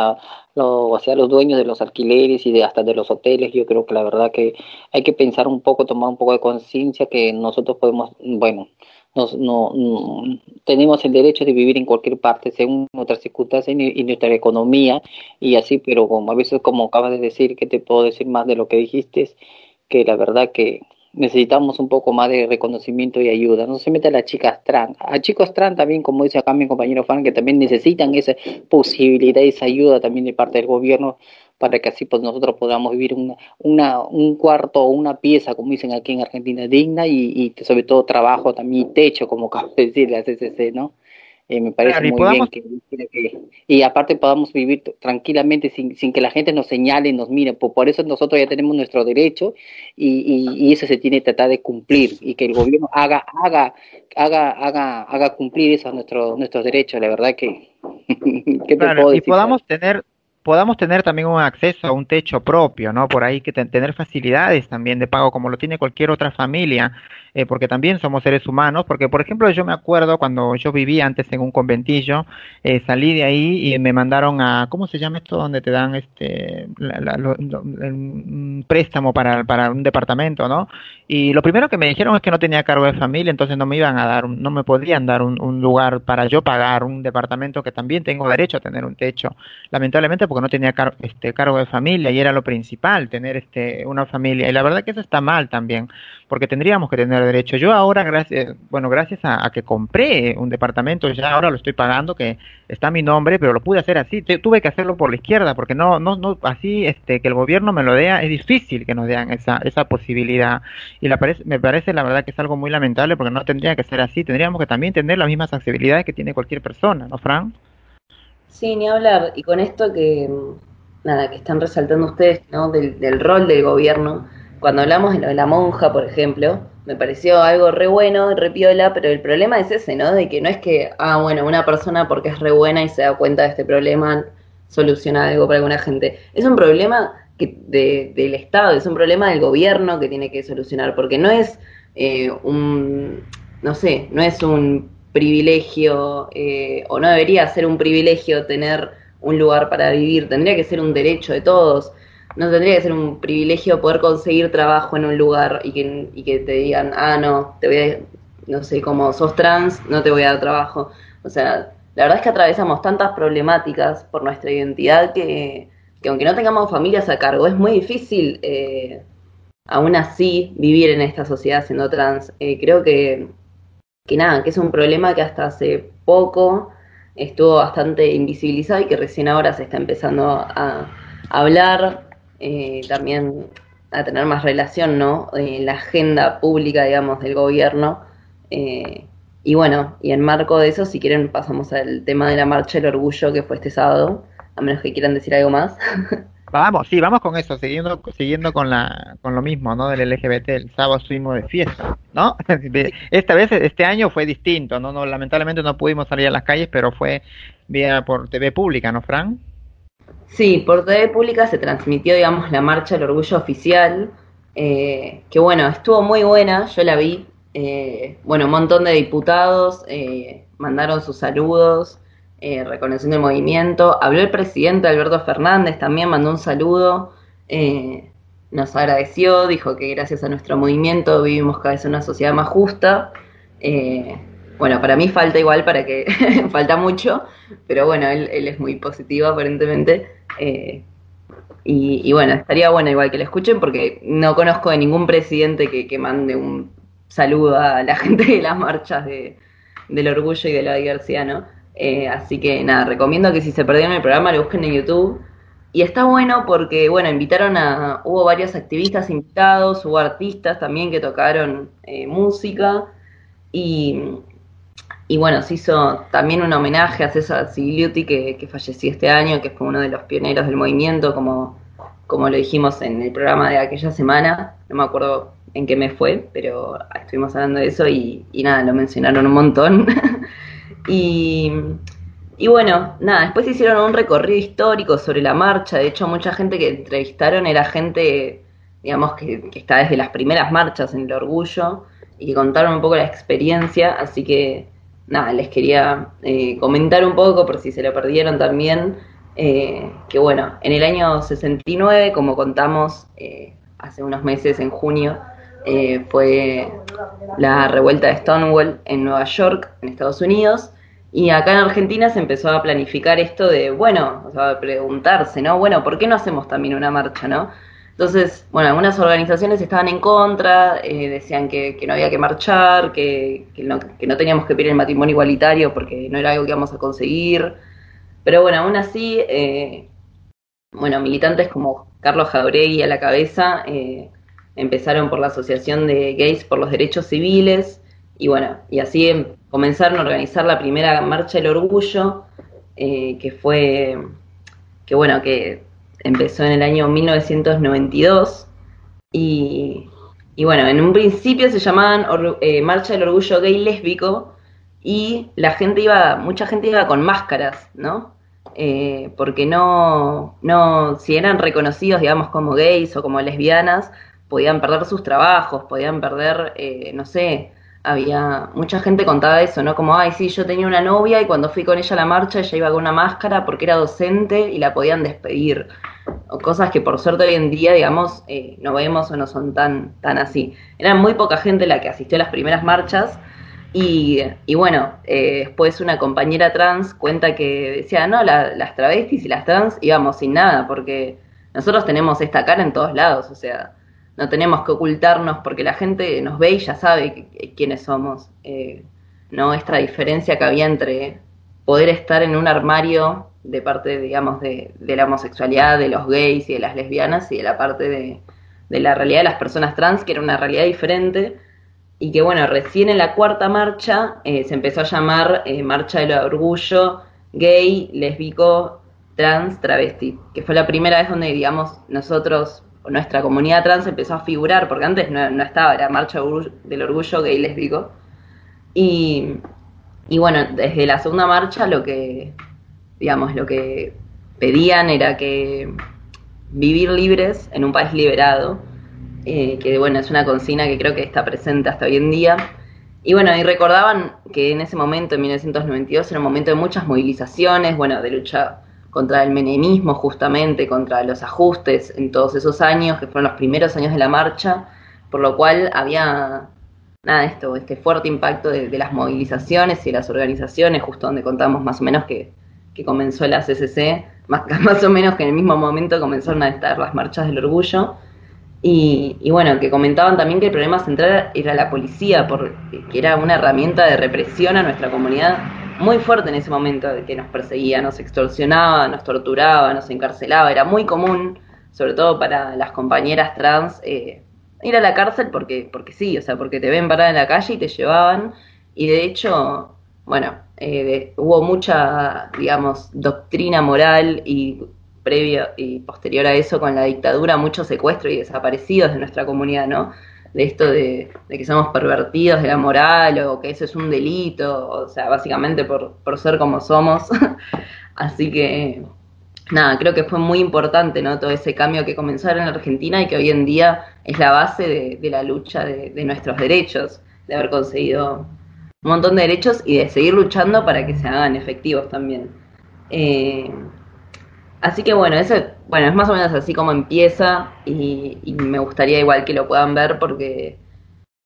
lo, o sea, los dueños de los alquileres y de hasta de los hoteles, yo creo que la verdad que hay que pensar un poco, tomar un poco de conciencia que nosotros podemos, bueno, nos, no, no- tenemos el derecho de vivir en cualquier parte según nuestras circunstancias y, y nuestra economía y así, pero como a veces como acabas de decir, que te puedo decir más de lo que dijiste, que la verdad que necesitamos un poco más de reconocimiento y ayuda. No se mete a las chicas trans. A chicos trans también, como dice acá mi compañero Fan, que también necesitan esa posibilidad esa ayuda también de parte del gobierno para que así pues nosotros podamos vivir una, una, un cuarto o una pieza, como dicen aquí en Argentina, digna y, y sobre todo trabajo también y techo, como acaba de decir la CCC, ¿no? Eh, me parece Claro, muy podamos- bien que, que- y aparte podamos vivir tranquilamente sin, sin que la gente nos señale nos mire. Por, por eso nosotros ya tenemos nuestro derecho y, y, y eso se tiene que tratar de cumplir y que el gobierno haga haga haga haga haga cumplir esos nuestros nuestros derechos. La verdad que ¿qué te Claro, puedo y podamos tener podamos tener también un acceso a un techo propio, ¿no? Por ahí que te- tener facilidades también de pago como lo tiene cualquier otra familia, eh, porque también somos seres humanos, porque por ejemplo yo me acuerdo cuando yo vivía antes en un conventillo, eh, salí de ahí y me mandaron a, ¿cómo se llama esto? Donde te dan este la- la- lo- un préstamo para, un departamento, ¿no? Y lo primero que me dijeron es que no tenía cargo de familia, entonces no me iban a dar, no me podían dar un, un lugar para yo pagar un departamento que también tengo derecho a tener un techo lamentablemente porque no tenía car- este cargo de familia y era lo principal tener este una familia y la verdad que eso está mal también porque tendríamos que tener derecho yo ahora gracias bueno gracias a, que compré un departamento ya ahora lo estoy pagando que está mi nombre pero lo pude hacer así tuve que hacerlo por la izquierda porque no no no así este que el gobierno me lo dé es difícil que nos den esa esa posibilidad y la parece, me parece la verdad que es algo muy lamentable porque no tendría que ser así tendríamos que también tener las mismas accesibilidades que tiene cualquier persona no Fran Sí, ni hablar. Y con esto que, nada, que están resaltando ustedes, ¿no? Del, del rol del gobierno. Cuando hablamos de lo de la monja, por ejemplo, me pareció algo re bueno, re piola, pero el problema es ese, ¿no? De que no es que, ah, bueno, una persona porque es re buena y se da cuenta de este problema soluciona algo para alguna gente. Es un problema que de- del Estado, es un problema del gobierno que tiene que solucionar, porque no es eh, un, no sé, no es un privilegio, eh, o no debería ser un privilegio tener un lugar para vivir, tendría que ser un derecho de todos. No tendría que ser un privilegio poder conseguir trabajo en un lugar y que, y que te digan, ah, no, te voy a, no sé, como sos trans, no te voy a dar trabajo. O sea, la verdad es que atravesamos tantas problemáticas por nuestra identidad que, que aunque no tengamos familias a cargo, es muy difícil eh, aún así vivir en esta sociedad siendo trans. Eh, creo que, que nada, que es un problema que hasta hace poco estuvo bastante invisibilizado y que recién ahora se está empezando a, a hablar, eh, también a tener más relación, ¿no? En la agenda pública, digamos, del gobierno. Eh, y bueno, y en marco de eso, si quieren, pasamos al tema de la marcha del orgullo que fue este sábado, a menos que quieran decir algo más. Vamos, sí, vamos con eso, siguiendo, siguiendo con la, con lo mismo, ¿no? Del LGBT, el sábado estuvimos de fiesta, ¿no? Esta vez, este año fue distinto, ¿no? no Lamentablemente no pudimos salir a las calles, pero fue vía por TV pública, ¿no, Fran? Sí, por TV Pública se transmitió, digamos, la marcha del orgullo oficial, eh, que bueno, estuvo muy buena, yo la vi. eh, bueno, un montón de diputados eh, mandaron sus saludos, eh, reconociendo el movimiento. Habló el presidente Alberto Fernández, también mandó un saludo, eh, nos agradeció, dijo que gracias a nuestro movimiento vivimos cada vez en una sociedad más justa. Bueno, para mí falta igual, para que falta mucho, pero bueno, él, él es muy positivo aparentemente. eh, y, y bueno, estaría bueno igual que lo escuchen porque no conozco de ningún presidente que, que mande un saludo a la gente de las marchas de, del orgullo y de la diversidad, ¿no? Eh, así que nada, recomiendo que si se perdieron el programa lo busquen en YouTube. Y está bueno porque, bueno, invitaron a, hubo varios activistas invitados, hubo artistas también que tocaron eh, música y, y bueno, se hizo también un homenaje a César Sigliuti que, que falleció este año, que fue uno de los pioneros del movimiento, como, como lo dijimos en el programa de aquella semana, no me acuerdo en qué mes fue, pero estuvimos hablando de eso y, y nada, lo mencionaron un montón. y, y bueno, nada, después hicieron un recorrido histórico sobre la marcha, de hecho mucha gente que entrevistaron era gente, digamos, que, que está desde las primeras marchas en el orgullo y que contaron un poco la experiencia, así que nada, les quería eh, comentar un poco por si se lo perdieron también, eh, que bueno, en el año 69, como contamos eh, hace unos meses, en junio, eh, fue la revuelta de Stonewall en Nueva York, en Estados Unidos, y acá en Argentina se empezó a planificar esto de, bueno, o sea, preguntarse, ¿no? Bueno, ¿por qué no hacemos también una marcha, ¿no? Entonces, bueno, algunas organizaciones estaban en contra, eh, decían que, no había que marchar, que, que no, que no teníamos que pedir el matrimonio igualitario porque no era algo que íbamos a conseguir. Pero bueno, aún así, eh, bueno, militantes como Carlos Jauregui a la cabeza eh, empezaron por la Asociación de Gays por los Derechos Civiles y bueno, y así em- comenzaron a organizar la primera Marcha del Orgullo, que fue, que bueno, que empezó en el año 1992 y, y bueno, en un principio se llamaban eh, Marcha del Orgullo Gay Lésbico y la gente iba, mucha gente iba con máscaras, ¿no? Eh, porque no, no, si eran reconocidos, digamos, como gays o como lesbianas, podían perder sus trabajos, podían perder, eh, no sé, había mucha gente contaba eso, ¿no? Como, ay, sí, yo tenía una novia y cuando fui con ella a la marcha, ella iba con una máscara porque era docente y la podían despedir. O cosas que por suerte hoy en día, digamos, eh, no vemos o no son tan, tan así. Era muy poca gente la que asistió a las primeras marchas y, y bueno, eh, después una compañera trans cuenta que decía, no, la- las travestis y las trans íbamos sin nada porque nosotros tenemos esta cara en todos lados, o sea, no tenemos que ocultarnos porque la gente nos ve y ya sabe quiénes somos. Eh, no esta diferencia que había entre poder estar en un armario de parte, digamos, de, de la homosexualidad, de los gays y de las lesbianas y de la parte de, de la realidad de las personas trans, que era una realidad diferente. Y que bueno, recién en la cuarta marcha eh, se empezó a llamar eh, Marcha del Orgullo Gay, Lésbico, Trans, Travesti, que fue la primera vez donde, digamos, nosotros, nuestra comunidad trans empezó a figurar, porque antes no, estaba, era Marcha del Orgullo Gay, Lésbico. Y, y bueno, desde la segunda marcha lo que, digamos, lo que pedían era que vivir libres en un país liberado, eh, que bueno, es una consigna que creo que está presente hasta hoy en día. Y bueno, y recordaban que en ese momento, en 1992, era un momento de muchas movilizaciones, bueno, de lucha contra el menemismo justamente, contra los ajustes en todos esos años, que fueron los primeros años de la marcha, por lo cual había nada, esto, este fuerte impacto de, las movilizaciones y de las organizaciones, justo donde contamos más o menos que, que comenzó la CCC, más, más o menos que en el mismo momento comenzaron a estar las marchas del orgullo. Y, y bueno, que comentaban también que el problema central era la policía, porque que era una herramienta de represión a nuestra comunidad muy fuerte en ese momento, de que nos perseguía, nos extorsionaba, nos torturaba, nos encarcelaba. Era muy común, sobre todo para las compañeras trans, eh, ir a la cárcel porque, porque sí, o sea, porque te ven parada en la calle y te llevaban. Y de hecho, bueno, eh, hubo mucha, digamos, doctrina moral y previo y posterior a eso con la dictadura, mucho secuestro y desaparecidos de nuestra comunidad, ¿no? De esto de, que somos pervertidos de la moral o que eso es un delito, o sea, básicamente por, por ser como somos. Así que, nada, creo que fue muy importante, ¿no? Todo ese cambio que comenzó en Argentina y que hoy en día es la base de, de la lucha de, de nuestros derechos, de haber conseguido un montón de derechos y de seguir luchando para que se hagan efectivos también. Eh, así que bueno, eso bueno, es más o menos así como empieza y, y me gustaría igual que lo puedan ver porque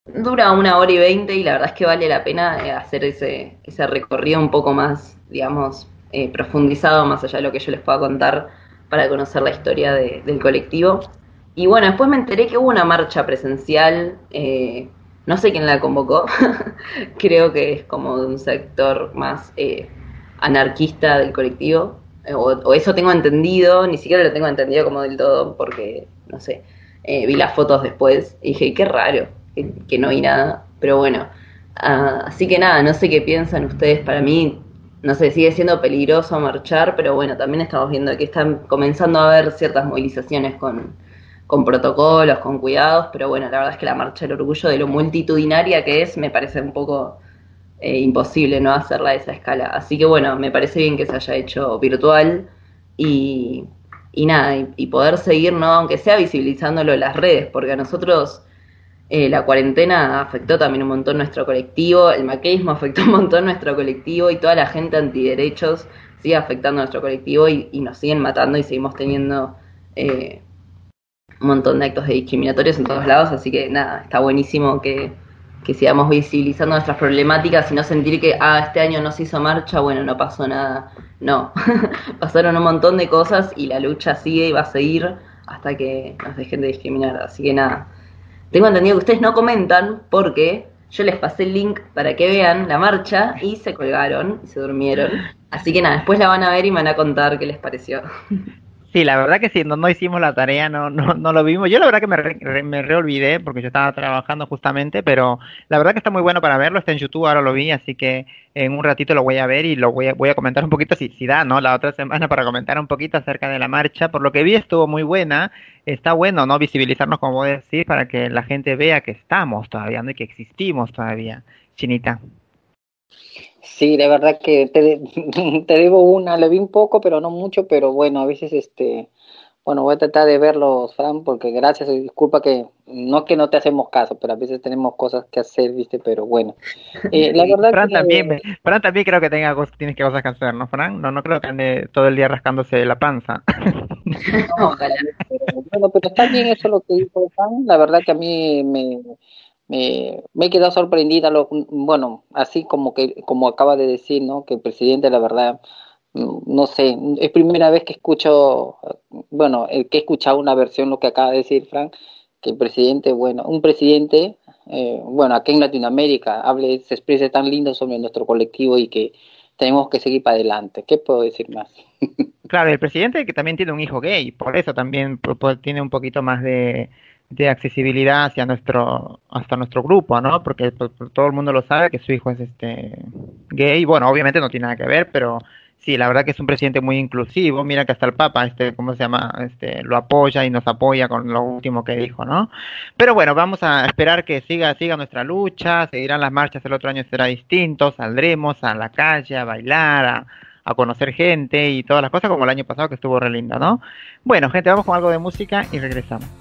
dura una hora y veinte y la verdad es que vale la pena eh, hacer ese, ese recorrido un poco más, digamos, eh, profundizado más allá de lo que yo les pueda contar para conocer la historia de- del colectivo. Y bueno, después me enteré que hubo una marcha presencial, eh, no sé quién la convocó, creo que es como de un sector más eh, anarquista del colectivo, o, o eso tengo entendido, ni siquiera lo tengo entendido como del todo, porque, no sé, eh, vi las fotos después y dije, qué raro, que, que no vi nada, pero bueno, ah, así que nada, no sé qué piensan ustedes, para mí, no sé, sigue siendo peligroso marchar, pero bueno, también estamos viendo que están comenzando a haber ciertas movilizaciones con, con protocolos, con cuidados, pero bueno, la verdad es que la marcha del orgullo de lo multitudinaria que es, me parece un poco eh, imposible no hacerla a esa escala. Así que bueno, me parece bien que se haya hecho virtual y, y nada, y, poder seguir, ¿no? Aunque sea visibilizándolo en las redes, porque a nosotros eh, la cuarentena afectó también un montón nuestro colectivo, el maquismo afectó un montón nuestro colectivo y toda la gente antiderechos sigue afectando a nuestro colectivo y, y nos siguen matando y seguimos teniendo eh, un montón de actos de discriminatorios en todos lados, así que nada, está buenísimo que, que sigamos visibilizando nuestras problemáticas y no sentir que, ah, este año no se hizo marcha, bueno, no pasó nada. No, pasaron un montón de cosas y la lucha sigue y va a seguir hasta que nos dejen de discriminar, así que nada. Tengo entendido que ustedes no comentan porque yo les pasé el link para que vean la marcha y se colgaron y se durmieron. Así que nada, después la van a ver y me van a contar qué les pareció. Sí, la verdad que sí, no, no hicimos la tarea, no, no, no lo vimos. Yo la verdad que me, re- me reolvidé porque yo estaba trabajando justamente, pero la verdad que está muy bueno para verlo, está en YouTube, ahora lo vi, así que en un ratito lo voy a ver y lo voy a, voy a comentar un poquito si, si da, ¿no? La otra semana para comentar un poquito acerca de la marcha. Por lo que vi estuvo muy buena, está bueno, ¿no? Visibilizarnos, como vos decís, para que la gente vea que estamos todavía, ¿no? Y que existimos todavía. Chinita. Sí, de verdad que te, de- te debo una, le vi un poco, pero no mucho, pero bueno, a veces este, bueno, voy a tratar de verlos, Fran, porque gracias y disculpa que no es que no te hacemos caso, pero a veces tenemos cosas que hacer, ¿viste? Pero bueno, Eh, la verdad Fran que también, me- Fran también creo que tenga cosas, tienes que cosas que hacer, ¿no, Fran? No, no creo que ande todo el día rascándose la panza. Ojalá. Pero, bueno, pero está bien eso lo que dijo Fran. La verdad que a mí me, me, he quedado sorprendida. Lo, bueno, así como que como acaba de decir, ¿no? Que el presidente, la verdad, mm, no sé, es primera vez que escucho, bueno, el que he escuchado una versión lo que acaba de decir Fran, que el presidente, bueno, un presidente, eh, bueno, aquí en Latinoamérica, hable, se exprese tan lindo sobre nuestro colectivo y que tenemos que seguir para adelante. ¿Qué puedo decir más? Claro, el presidente que también tiene un hijo gay, por eso también tiene un poquito más de, de accesibilidad hacia nuestro, hasta nuestro grupo, ¿no? Porque to- to- todo el mundo lo sabe que su hijo es este gay. Bueno, obviamente no tiene nada que ver, pero sí, la verdad que es un presidente muy inclusivo. Mira que hasta el Papa, este, ¿cómo se llama? Este, lo apoya y nos apoya con lo último que dijo, ¿no? Pero bueno, vamos a esperar que siga, siga nuestra lucha, seguirán las marchas, el otro año será distinto, saldremos a la calle a bailar, a, a conocer gente y todas las cosas como el año pasado que estuvo re lindo, ¿no? Bueno, gente, vamos con algo de música y regresamos.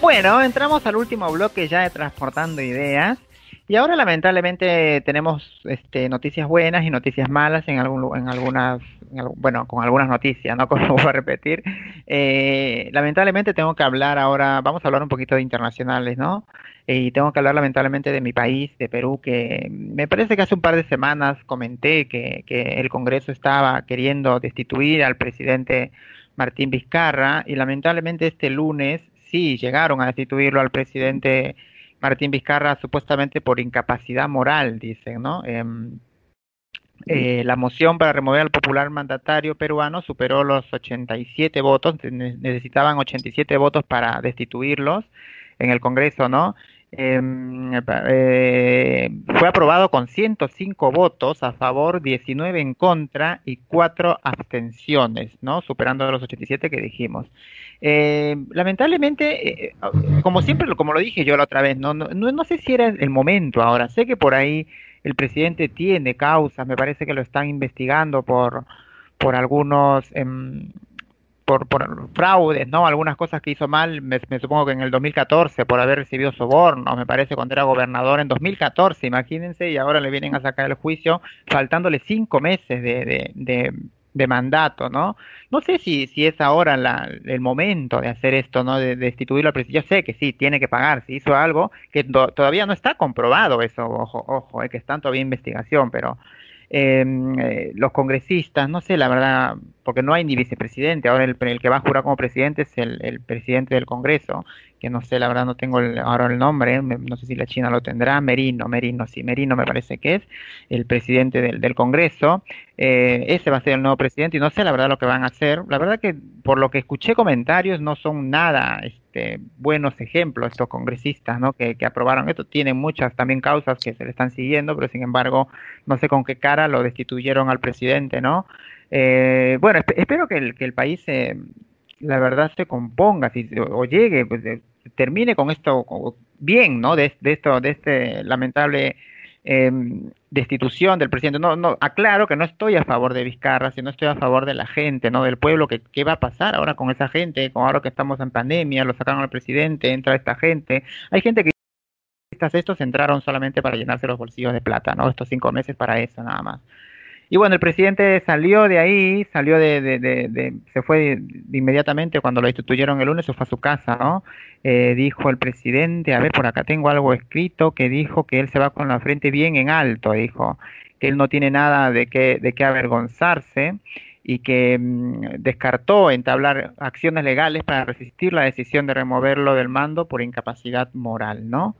Bueno, entramos al último bloque ya de Transportando Ideas. Y ahora lamentablemente tenemos este, noticias buenas y noticias malas en, algún, en algunas, bueno, con algunas noticias, ¿no? Como voy a repetir. Eh, lamentablemente tengo que hablar ahora, vamos a hablar un poquito de internacionales, ¿no? Y tengo que hablar lamentablemente de mi país, de Perú, que me parece que hace un par de semanas comenté que, que el Congreso estaba queriendo destituir al presidente Martín Vizcarra y lamentablemente este lunes sí llegaron a destituirlo al presidente Martín Vizcarra supuestamente por incapacidad moral, dicen, ¿no? Em, eh, la moción para remover al popular mandatario peruano superó los 87 votos, ne- necesitaban 87 votos para destituirlos en el Congreso, ¿no? Em, eh, fue aprobado con 105 votos a favor, 19 en contra y 4 abstenciones, ¿no? Superando los 87 que dijimos. Eh, lamentablemente, eh, como siempre, como lo dije yo la otra vez, no, no, no no sé si era el momento ahora. Sé que por ahí el presidente tiene causas, me parece que lo están investigando por, por algunos, em, por, fraudes, ¿no? Algunas cosas que hizo mal, me, supongo que en el 2014, por haber recibido sobornos, me parece cuando era gobernador en 2014, imagínense, y ahora le vienen a sacar el juicio faltándole cinco meses de, de, de mandato, ¿no? No sé si, si es ahora la, el momento de hacer esto, ¿no? De, de destituirlo al presidente. Yo sé que sí, tiene que pagar, si hizo algo que to- todavía no está comprobado eso, ojo, ojo, eh, que está todavía investigación, pero eh, eh, los congresistas, no sé, la verdad, porque no hay ni vicepresidente, ahora el, el que va a jurar como presidente es el, presidente del Congreso, que no sé, la verdad no tengo el- ahora el nombre, no sé si la China lo tendrá, Merino, Merino, sí, Merino me parece que es el presidente del, Congreso, eh, ese va a ser el nuevo presidente y no sé la verdad lo que van a hacer, la verdad que por lo que escuché comentarios no son nada este, buenos ejemplos estos congresistas, ¿no? que aprobaron esto, tienen muchas también causas que se le están siguiendo, pero sin embargo no sé con qué cara lo destituyeron al presidente, ¿no? Eh, bueno, esp- espero que el, que el país, eh, la verdad, se componga, si, o, o llegue, pues, eh, termine con esto bien, ¿no? De, esto, de este lamentable eh, destitución del presidente. No, no, aclaro que no estoy a favor de Vizcarra, sino estoy a favor de la gente, ¿no? Del pueblo, que qué va a pasar ahora con esa gente, con ahora que estamos en pandemia, lo sacaron al presidente, entra esta gente. Hay gente que estos entraron solamente para llenarse los bolsillos de plata, ¿no? Estos cinco meses para eso nada más. Y bueno, el presidente salió de ahí, salió de, de, de, de- se fue inmediatamente cuando lo destituyeron el lunes, se fue a su casa, ¿no? Eh, dijo el presidente, a ver, por acá tengo algo escrito que dijo que él se va con la frente bien en alto, dijo que él no tiene nada de qué, de qué avergonzarse y que mm, descartó entablar acciones legales para resistir la decisión de removerlo del mando por incapacidad moral, ¿no?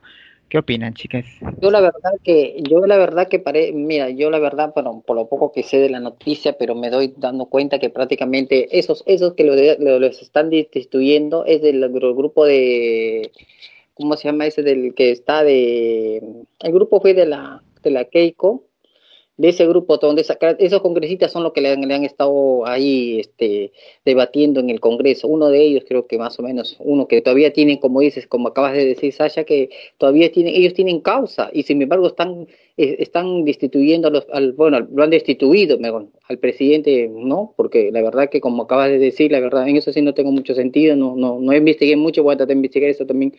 ¿Qué opinan, chicas? Yo la verdad que, yo la verdad que pare, mira, yo la verdad, bueno, por lo poco que sé de la noticia, pero me doy dando cuenta que prácticamente esos, esos que lo, de- lo- los están destituyendo es del, gru- grupo de, ¿cómo se llama ese del que está de, el grupo fue de la, de la Keiko, de ese grupo donde saca- esos congresistas son los que le han, le han estado ahí este, debatiendo en el Congreso. Uno de ellos creo que más o menos, uno que todavía tienen, como dices, como acabas de decir, Sasha, que todavía tienen, ellos tienen causa y sin embargo están, eh, están destituyendo a los, al, bueno, lo han destituido mejor, al presidente, ¿no? Porque la verdad que como acabas de decir, la verdad en eso sí no tengo mucho sentido, no, no, no investigué mucho, voy a tratar de investigar eso también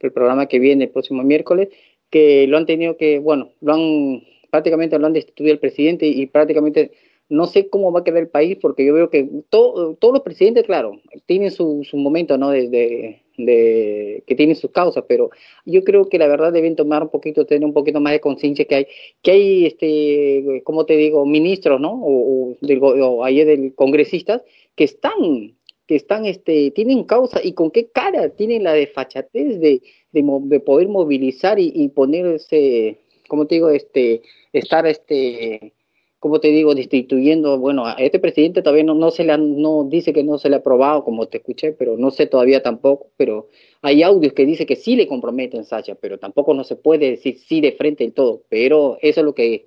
el programa que viene el próximo miércoles, que lo han tenido que, bueno, lo han prácticamente lo han destituido el presidente y, prácticamente no sé cómo va a quedar el país porque yo veo que todo, todos los presidentes, claro, tienen su, su momento, ¿no? De, de, que tienen sus causas, pero yo creo que la verdad deben tomar un poquito, tener un poquito más de conciencia que hay, que hay, este, como te digo, ministros, ¿no? O, del, o ayer del congresistas que están que están, este, tienen causa y con qué cara tienen la desfachatez de, de, de poder movilizar y ponerse, como te digo, este, estar, este, como te digo, destituyendo, bueno, a este presidente todavía no, se le han- no dice que no se le ha aprobado, como te escuché, pero no sé todavía tampoco, pero hay audios que dice que sí le comprometen, Sacha, pero tampoco no se puede decir sí de frente del todo, pero eso es lo que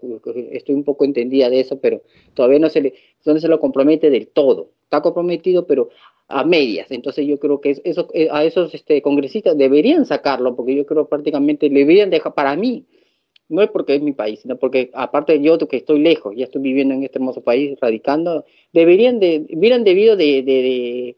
estoy un poco entendida de eso, pero todavía no se le, no se lo compromete del todo, está comprometido, pero a medias. Entonces yo creo que eso, eh, a esos este, congresistas deberían sacarlo, porque yo creo prácticamente le deberían dejar, para mí, no es porque es mi país, sino porque aparte yo que estoy lejos, ya estoy viviendo en este hermoso país, radicando, deberían de, hubieran debido de, de, de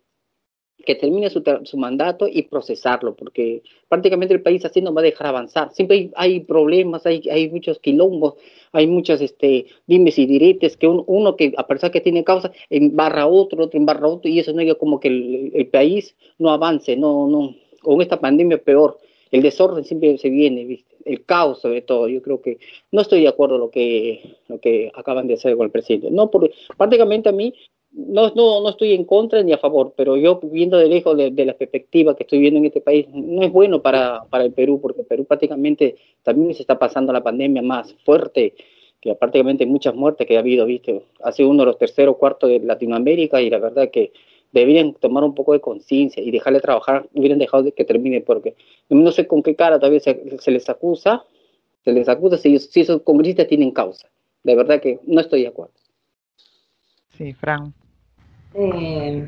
que termine su, su, mandato y procesarlo, porque prácticamente el país así no va a dejar avanzar. Siempre hay, hay problemas, hay, hay muchos quilombos, hay muchas este, dimes y diretes, que un, uno que a pesar que tiene causa, embarra otro, otro embarra otro, y eso no es como que el, el, país no avance, no, no, con esta pandemia peor, el desorden siempre se viene, ¿viste? el caos sobre todo, yo creo que no estoy de acuerdo lo que, lo que acaban de hacer con el presidente, no, porque prácticamente a mí no, no, no estoy en contra ni a favor, pero yo viendo de lejos de, de, la perspectiva que estoy viendo en este país, no es bueno para, para el Perú, porque Perú prácticamente también se está pasando la pandemia más fuerte, que prácticamente muchas muertes que ha habido, ¿viste? Ha sido uno de los terceros cuartos de Latinoamérica y la verdad que deberían tomar un poco de conciencia y dejarle trabajar, hubieran dejado de que termine, porque no sé con qué cara todavía se, se les acusa, se les acusa si, si esos congresistas tienen causa. De verdad que no estoy de acuerdo. Sí, Fran. Eh,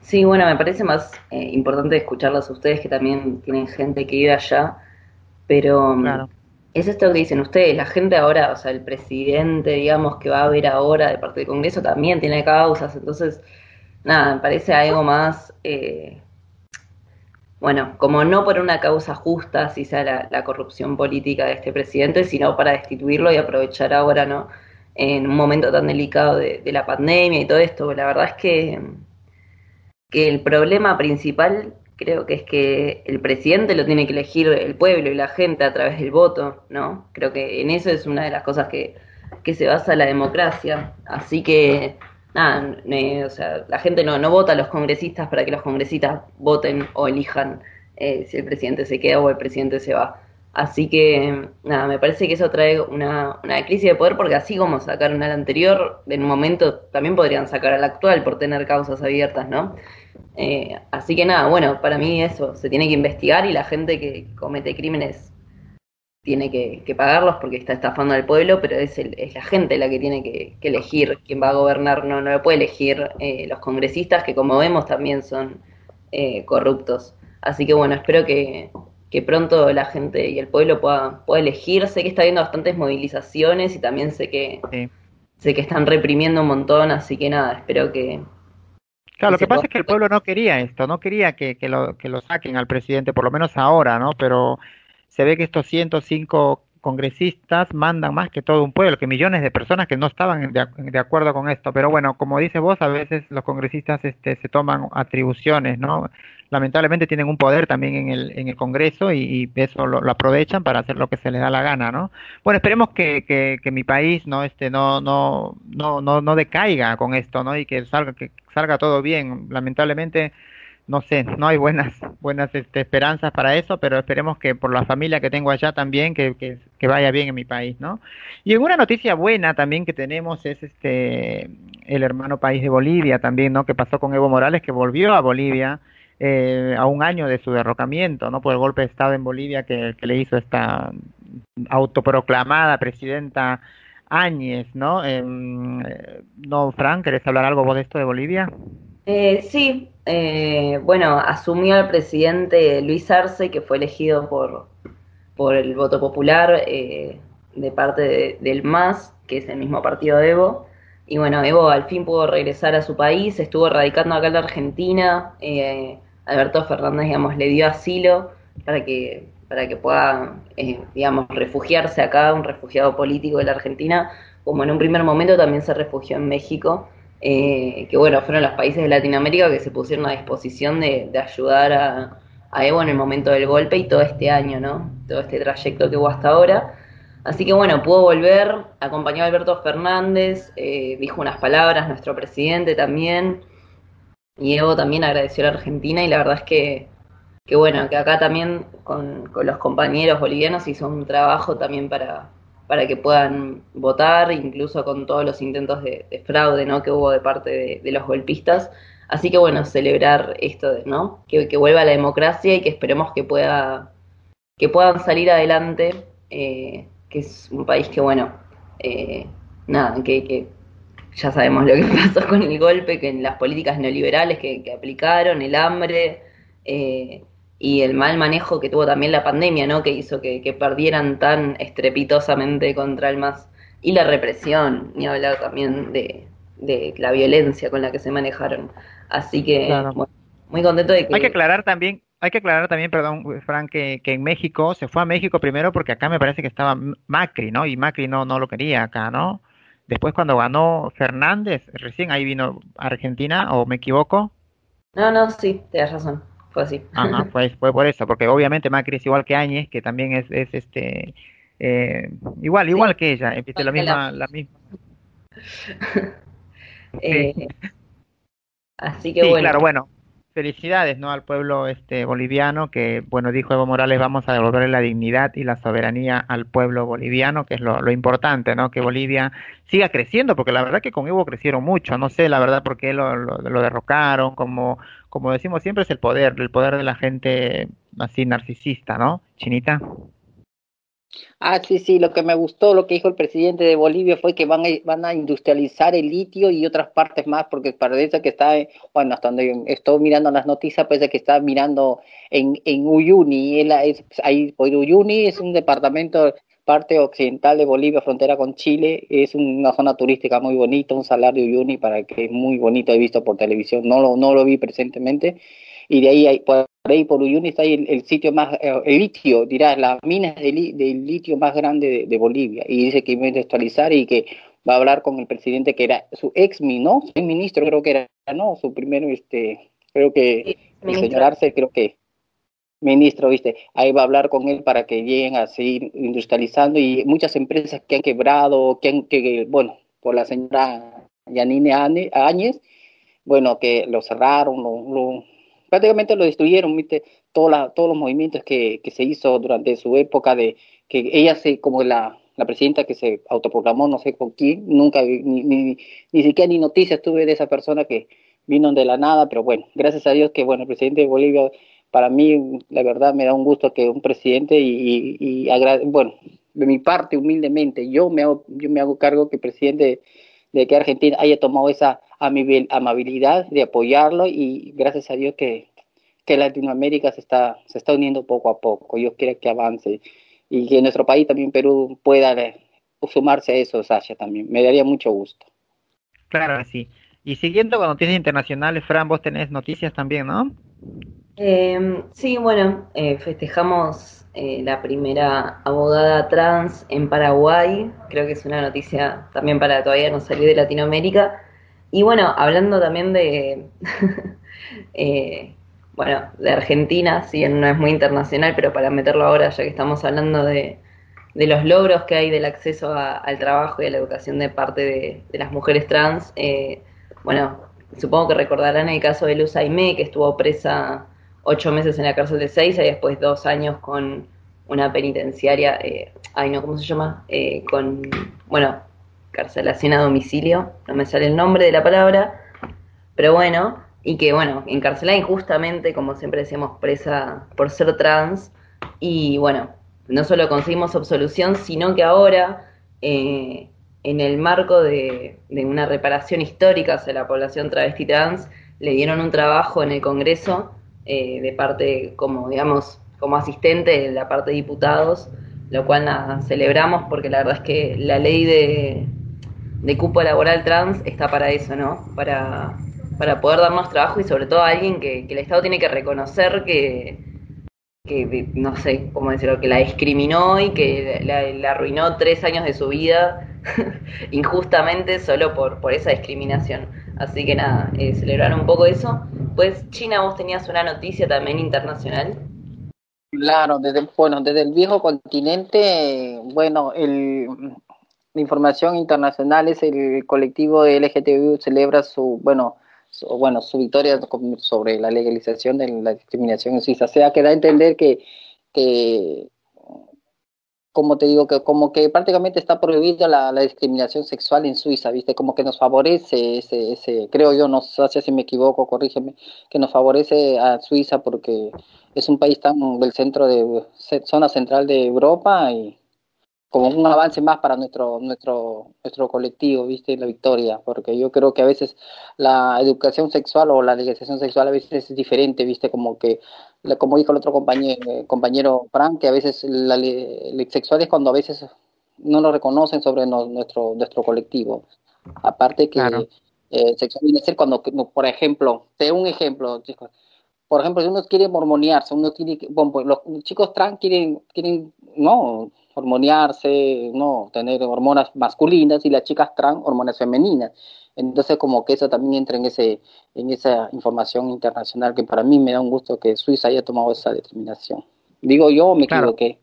sí, bueno, me parece más eh, importante escucharlos a ustedes que también tienen gente que vive allá, pero claro. es esto que dicen ustedes, la gente ahora, o sea, el presidente, digamos, que va a haber ahora de parte del Congreso también tiene causas, entonces, nada, me parece algo más, eh, bueno, como no por una causa justa, si sea la, corrupción política de este presidente, sino para destituirlo y aprovechar ahora, ¿no? en un momento tan delicado de, de, la pandemia y todo esto. La verdad es que, que el problema principal creo que es que el presidente lo tiene que elegir el pueblo y la gente a través del voto, ¿no? Creo que en eso es una de las cosas que, que se basa la democracia. Así que, nada, o sea, la gente no, no vota a los congresistas para que los congresistas voten o elijan eh, si el presidente se queda o el presidente se va. Así que, nada, me parece que eso trae una, una, crisis de poder porque así como sacaron al anterior, en un momento también podrían sacar al actual por tener causas abiertas, ¿no? Eh, así que nada, bueno, para mí eso, se tiene que investigar y la gente que comete crímenes tiene que, que pagarlos porque está estafando al pueblo, pero es, el, es la gente la que tiene que, que, elegir quién va a gobernar, no, no lo puede elegir eh, los congresistas que como vemos también son eh, corruptos. Así que bueno, espero que, que pronto la gente y el pueblo pueda, pueda elegir. Sé que está habiendo bastantes movilizaciones y también sé que sí. sé que están reprimiendo un montón, así que nada, espero que... Claro, lo que pasa es que el pueblo no quería esto, no quería que, que, lo, que lo saquen al presidente, por lo menos ahora, ¿no? Pero se ve que estos 105 congresistas mandan más que todo un pueblo, que millones de personas que no estaban de, de, acuerdo con esto. Pero bueno, como dices vos, a veces los congresistas este, se toman atribuciones, ¿no? Lamentablemente tienen un poder también en el, en el Congreso y, y eso lo, lo, aprovechan para hacer lo que se les da la gana, ¿no? Bueno, esperemos que, que, que mi país no este no no no no no decaiga con esto, ¿no? Y que salga que salga todo bien. Lamentablemente no sé, no hay buenas buenas este, esperanzas para eso, pero esperemos que por la familia que tengo allá también, que, que, vaya bien en mi país, ¿no? Y en una noticia buena también que tenemos es este el hermano país de Bolivia también, ¿no? Que pasó con Evo Morales, que volvió a Bolivia eh, a un año de su derrocamiento, ¿no? Por el golpe de Estado en Bolivia que, le hizo esta autoproclamada presidenta Áñez, ¿no? Eh, no, Frank, ¿querés hablar algo vos de esto de Bolivia? Eh, sí, eh, bueno, asumió el presidente Luis Arce, que fue elegido por, por el voto popular eh, de parte de, del MAS, que es el mismo partido de Evo. Y bueno, Evo al fin pudo regresar a su país, estuvo radicando acá en la Argentina. Eh, Alberto Fernández, digamos, le dio asilo para que, para que pueda, eh, digamos, refugiarse acá, un refugiado político de la Argentina, como en un primer momento también se refugió en México eh, que bueno, fueron los países de Latinoamérica que se pusieron a disposición de, de ayudar a, a, Evo en el momento del golpe y todo este año, ¿no? Todo este trayecto que hubo hasta ahora. Así que bueno, pudo volver, acompañó a Alberto Fernández, eh, dijo unas palabras, nuestro presidente también, y Evo también agradeció a la Argentina y la verdad es que, que bueno, que acá también con, con los compañeros bolivianos hizo un trabajo también para, para que puedan votar, incluso con todos los intentos de, de fraude ¿no? que hubo de parte de, de, los golpistas. Así que bueno, celebrar esto, ¿no? Que, que, vuelva la democracia y que esperemos que pueda que puedan salir adelante, eh, que es un país que bueno, eh, nada, que, que, ya sabemos lo que pasó con el golpe, que en las políticas neoliberales que, que aplicaron, el hambre eh, y el mal manejo que tuvo también la pandemia, ¿no? Que hizo que, que perdieran tan estrepitosamente contra el MAS. Y la represión, ni hablar también de, de la violencia con la que se manejaron. Así que, Claro. bueno, muy contento de que... Hay que aclarar también, hay que aclarar también, perdón, Frank, que, que en México se fue a México primero porque acá me parece que estaba Macri, ¿no? Y Macri no, no lo quería acá, ¿no? Después cuando ganó Fernández, recién ahí vino Argentina, o me equivoco. No, no, sí, te das razón. Fue así. Ajá, fue, fue por eso, porque obviamente Macri es igual que Áñez, que también es, es este eh, igual, igual que ella, viste, la misma, la- la misma. Eh, así que Sí, bueno. claro, bueno, felicidades, ¿no? Al pueblo este boliviano que, bueno, dijo Evo Morales, vamos a devolverle la dignidad y la soberanía al pueblo boliviano, que es lo, importante, ¿no? Que Bolivia siga creciendo, porque la verdad que con Evo crecieron mucho, no sé la verdad por qué lo, lo, lo derrocaron, como, como decimos siempre es el poder, el poder de la gente así narcisista, ¿no? Chinita. Ah, sí, sí, lo que me gustó, lo que dijo el presidente de Bolivia fue que van a, van a industrializar el litio y otras partes más, porque parece que está, bueno, hasta donde estoy mirando las noticias, parece que está mirando en, en Uyuni, es la- es- ahí, Uyuni es un departamento, parte occidental de Bolivia, frontera con Chile, es una zona turística muy bonita, un salario Uyuni para que es muy bonito, he visto por televisión, no lo, no lo vi presentemente, y de ahí, hay, ahí por Uyuni está ahí el, el sitio más, eh, el litio, dirás, las minas de, li- del litio más grande de, de Bolivia, y dice que va a industrializar y que va a hablar con el presidente que era su ex ¿no? Su ministro creo que era, ¿no? Su primero, este, creo que el señor Arce, creo que ministro, viste, ahí va a hablar con él para que lleguen a seguir industrializando y muchas empresas que han quebrado, que han, que, bueno, por la señora Yanine Áñez, bueno, que lo cerraron, lo, lo- prácticamente lo destruyeron, viste, toda la- todos los movimientos que, que se hizo durante su época de que ella se, como la, la presidenta que se autoproclamó, no sé con quién, nunca, ni, ni, ni siquiera ni noticias tuve de esa persona que vino de la nada, pero bueno, gracias a Dios que, bueno, el presidente de Bolivia, para mí, la verdad, me da un gusto que un presidente y, y, y bueno, de mi parte, humildemente, yo me hago, yo me hago cargo que el presidente de que Argentina haya tomado esa amabilidad de apoyarlo y gracias a Dios que, que Latinoamérica se está, se está uniendo poco a poco. Yo quiero que avance y que nuestro país también, Perú, pueda eh, sumarse a eso, Sasha, también. Me daría mucho gusto. Claro que sí. Y siguiendo con noticias internacionales, Fran, vos tenés noticias también, ¿no? Eh, sí, bueno, eh, festejamos eh, la primera abogada trans en Paraguay. Creo que es una noticia también para todavía no salir de Latinoamérica. Y bueno, hablando también de, eh, bueno, de Argentina, si bien no es muy internacional, pero para meterlo ahora, ya que estamos hablando de, de los logros que hay del acceso a- al trabajo y a la educación de parte de, de las mujeres trans, eh, bueno, supongo que recordarán el caso de Luz Aimé, que estuvo presa ocho meses en la cárcel de Seiza y después dos años con una penitenciaria, eh, ay no, ¿cómo se llama? Eh, con, bueno, carcelación a domicilio, no me sale el nombre de la palabra, pero bueno, y que bueno, encarcelada injustamente, como siempre decíamos, presa por ser trans, y bueno, no solo conseguimos absolución, sino que ahora, eh, en el marco de, de una reparación histórica hacia la población travesti trans, le dieron un trabajo en el Congreso eh, de parte, como digamos, como asistente de la parte de diputados, lo cual nada, celebramos porque la verdad es que la ley de, de cupo laboral trans está para eso, ¿no? Para, para poder dar más trabajo y sobre todo a alguien que, el Estado tiene que reconocer que, que no sé cómo decirlo, que la discriminó y que la, la arruinó tres años de su vida injustamente solo por, por esa discriminación. Así que nada, eh, celebrar un poco eso. Pues China, vos tenías una noticia también internacional. Claro, desde, bueno, desde el viejo continente, bueno, el, la información internacional es el colectivo de LGTBI celebra su, bueno, su, bueno, su victoria sobre la legalización de la discriminación en Suiza. O sea, que da a entender que, que como te digo, que como que prácticamente está prohibida la, la discriminación sexual en Suiza, ¿viste? Como que nos favorece ese, ese, creo yo, no sé si me equivoco, corrígeme, que nos favorece a Suiza porque es un país tan del centro de, zona central de Europa y como un avance más para nuestro nuestro nuestro colectivo, viste, la victoria, porque yo creo que a veces la educación sexual o la legalización sexual a veces es diferente, viste, como que como dijo el otro compañero compañero Frank, que a veces la le- le- sexual es cuando a veces no lo reconocen sobre no- nuestro nuestro colectivo. Aparte que Claro. eh, sexual viene a ser cuando, por ejemplo, te un ejemplo, chicos. Por ejemplo, si uno quiere hormoniarse, uno tiene bueno, pues los chicos trans quieren, quieren, no, hormoniarse, no, tener hormonas masculinas y las chicas trans hormonas femeninas. Entonces, como que eso también entra en ese, en esa información internacional que para mí me da un gusto que Suiza haya tomado esa determinación. Digo yo, me Claro. equivoqué.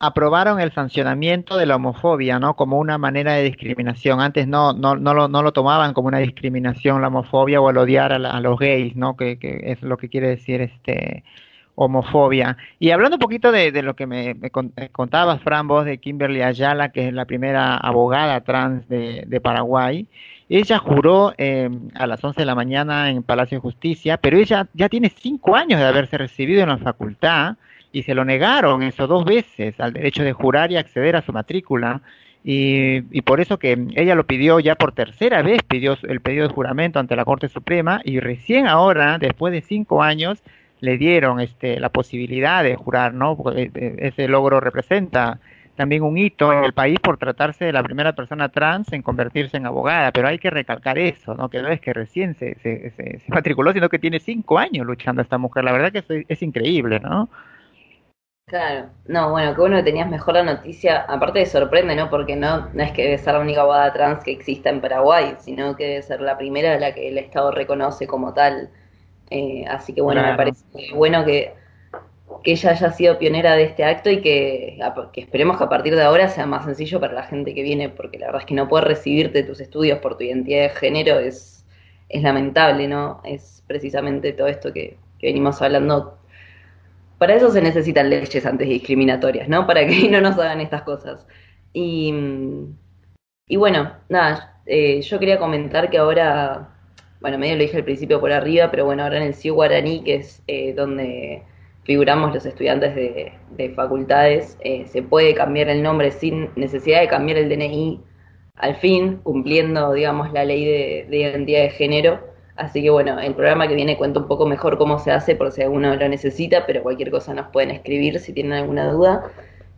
aprobaron el sancionamiento de la homofobia, ¿no? Como una manera de discriminación. Antes no, no, no lo, no lo tomaban como una discriminación la homofobia o el odiar a, la- a los gays, ¿no? Que, que es lo que quiere decir este homofobia. Y hablando un poquito de, lo que me, me con- contabas, Fran, vos de Kimberly Ayala, que es la primera abogada trans de, de Paraguay, ella juró eh, a las 11 de la mañana en Palacio de Justicia, pero ella ya tiene cinco años de haberse recibido en la facultad y se lo negaron eso dos veces al derecho de jurar y acceder a su matrícula. Y, y por eso que ella lo pidió ya por tercera vez, pidió el pedido de juramento ante la Corte Suprema y recién ahora, después de cinco años, le dieron este, la posibilidad de jurar, ¿no? Porque eh, ese logro representa también un hito en el país por tratarse de la primera persona trans en convertirse en abogada, pero hay que recalcar eso, ¿no? Que no es que recién se, se, se- se matriculó, sino que tiene cinco años luchando esta mujer. La verdad que es, es increíble, ¿no? Claro, no, bueno, qué bueno que tenías mejor la noticia. Aparte de sorprende, ¿no? Porque no, no es que debe ser la única abogada trans que exista en Paraguay, sino que debe ser la primera a la que el Estado reconoce como tal. Eh, así que bueno, me parece bueno que, que ella haya sido pionera de este acto y que, que esperemos que a partir de ahora sea más sencillo para la gente que viene, porque la verdad es que no poder recibirte tus estudios por tu identidad de género es, es lamentable, ¿no? Es precisamente todo esto que, que venimos hablando para eso se necesitan leyes antidiscriminatorias, ¿no? Para que no nos hagan estas cosas. Y, y bueno, nada, eh, yo quería comentar que ahora, bueno, medio lo dije al principio por arriba, pero bueno, ahora en el CIU Guaraní, que es eh, donde figuramos los estudiantes de, de facultades, eh, se puede cambiar el nombre sin necesidad de cambiar el DNI al fin, cumpliendo, digamos, la ley de, de identidad de género. Así que bueno, el programa que viene cuenta un poco mejor cómo se hace por si alguno lo necesita, pero cualquier cosa nos pueden escribir si tienen alguna duda.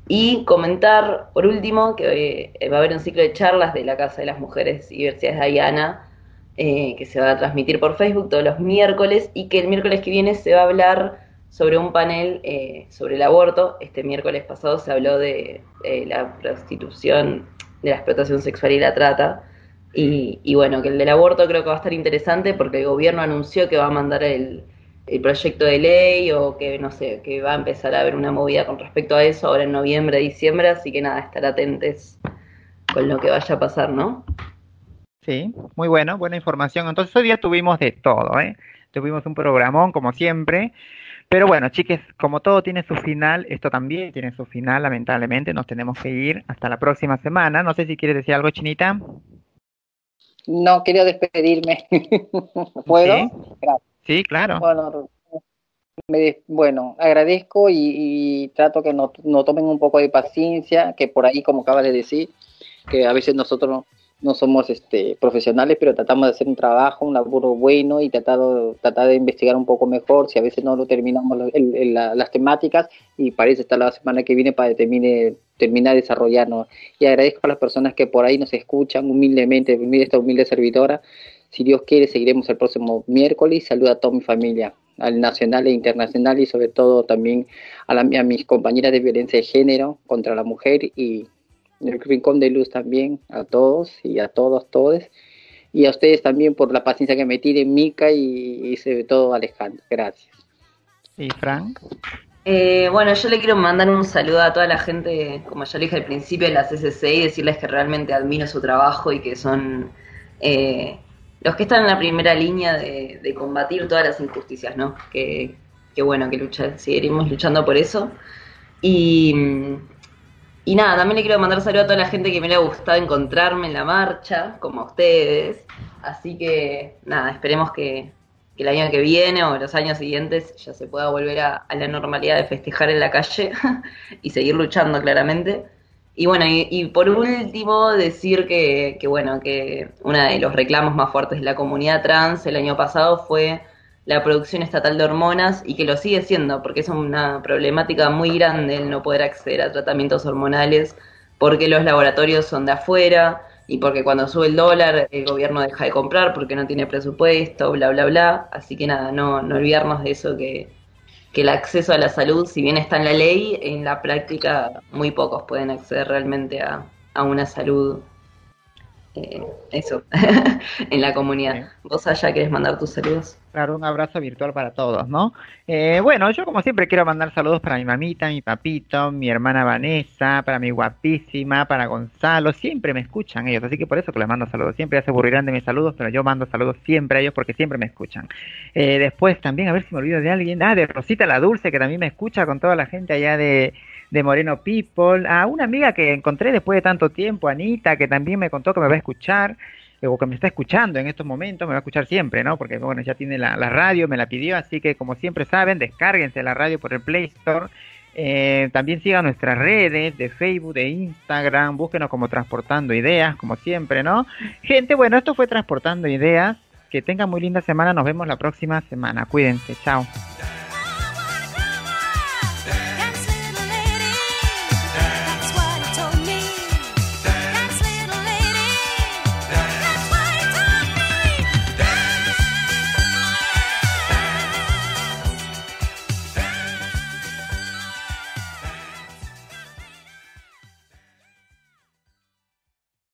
Y comentar, por último, que eh, va a haber un ciclo de charlas de la Casa de las Mujeres y Diversidades de Diana, eh, que se va a transmitir por Facebook todos los miércoles y que el miércoles que viene se va a hablar sobre un panel eh, sobre el aborto. Este miércoles pasado se habló de eh, la prostitución, de la explotación sexual y la trata. Y, y bueno, que el del aborto creo que va a estar interesante porque el gobierno anunció que va a mandar el, el proyecto de ley o que no sé, que va a empezar a haber una movida con respecto a eso ahora en noviembre, diciembre, así que nada, estar atentos con lo que vaya a pasar, ¿no? Sí, muy bueno, buena información. Entonces hoy día tuvimos de todo, ¿eh? Tuvimos un programón como siempre. Pero bueno, chiques, como todo tiene su final, esto también tiene su final, lamentablemente. Nos tenemos que ir hasta la próxima semana. No sé si quieres decir algo, Chinita. No, quería despedirme. ¿Puedo? Sí. Claro. Bueno, me bueno, agradezco y, y trato que no, no tomen un poco de paciencia, que por ahí, como acabas de decir, que a veces nosotros no, no somos este, profesionales, pero tratamos de hacer un trabajo, un laburo bueno y tratado, tratar de investigar un poco mejor, si a veces no lo terminamos las temáticas y parece estar la semana que viene para termine, terminar de desarrollarnos. Y agradezco a las personas que por ahí nos escuchan humildemente, esta humilde servidora. Si Dios quiere, seguiremos el próximo miércoles. Saluda a toda mi familia, al nacional e internacional y sobre todo también a, la- mis compañeras de violencia de género contra la mujer y el Rincón de Luz también, a todos y a todos, todos. Y a ustedes también por la paciencia que me tienen, Mica y, y sobre todo Alejandro. Gracias. ¿Y Frank? Eh, bueno, yo le quiero mandar un saludo a toda la gente, como ya le dije al principio, de la CCC y decirles que realmente admiro su trabajo y que son eh, los que están en la primera línea de, de combatir todas las injusticias, ¿no? Que, que bueno, que lucha, seguiremos luchando por eso. Y, y nada, también le quiero mandar saludo a toda la gente que me le ha gustado encontrarme en la marcha, como a ustedes. Así que nada, esperemos que, que el año que viene o los años siguientes ya se pueda volver a, a la normalidad de festejar en la calle y seguir luchando claramente. Y bueno, y, y por último decir que, que, bueno, que uno de los reclamos más fuertes de la comunidad trans el año pasado fue la producción estatal de hormonas y que lo sigue siendo, porque es una problemática muy grande el no poder acceder a tratamientos hormonales, porque los laboratorios son de afuera y porque cuando sube el dólar el gobierno deja de comprar porque no tiene presupuesto, bla, bla, bla. Así que nada, no, no olvidarnos de eso que que el acceso a la salud, si bien está en la ley, en la práctica muy pocos pueden acceder realmente a, a una salud, eh, eso, en la comunidad. ¿Vos allá querés mandar tus saludos? Claro, un abrazo virtual para todos, ¿no? Eh, bueno, yo como siempre quiero mandar saludos para mi mamita, mi papito, mi hermana Vanessa, para mi guapísima, para Gonzalo, siempre me escuchan ellos, así que por eso que les mando saludos, siempre ya se aburrirán de mis saludos, pero yo mando saludos siempre a ellos porque siempre me escuchan. Eh, después también, a ver si me olvido de alguien, ah, de Rosita la Dulce, que también me escucha con toda la gente allá de, de Moreno People, a una amiga que encontré después de tanto tiempo, Anita, que también me contó que me va a escuchar, o que me está escuchando en estos momentos, me va a escuchar siempre, ¿no? Porque, bueno, ya tiene la, la radio, me la pidió, así que como siempre saben, descárguense la radio por el Play Store. Eh, también sigan nuestras redes de Facebook, de Instagram, búsquenos como Transportando Ideas, como siempre, ¿no? Gente, bueno, esto fue Transportando Ideas. Que tengan muy linda semana, nos vemos la próxima semana. Cuídense, chao.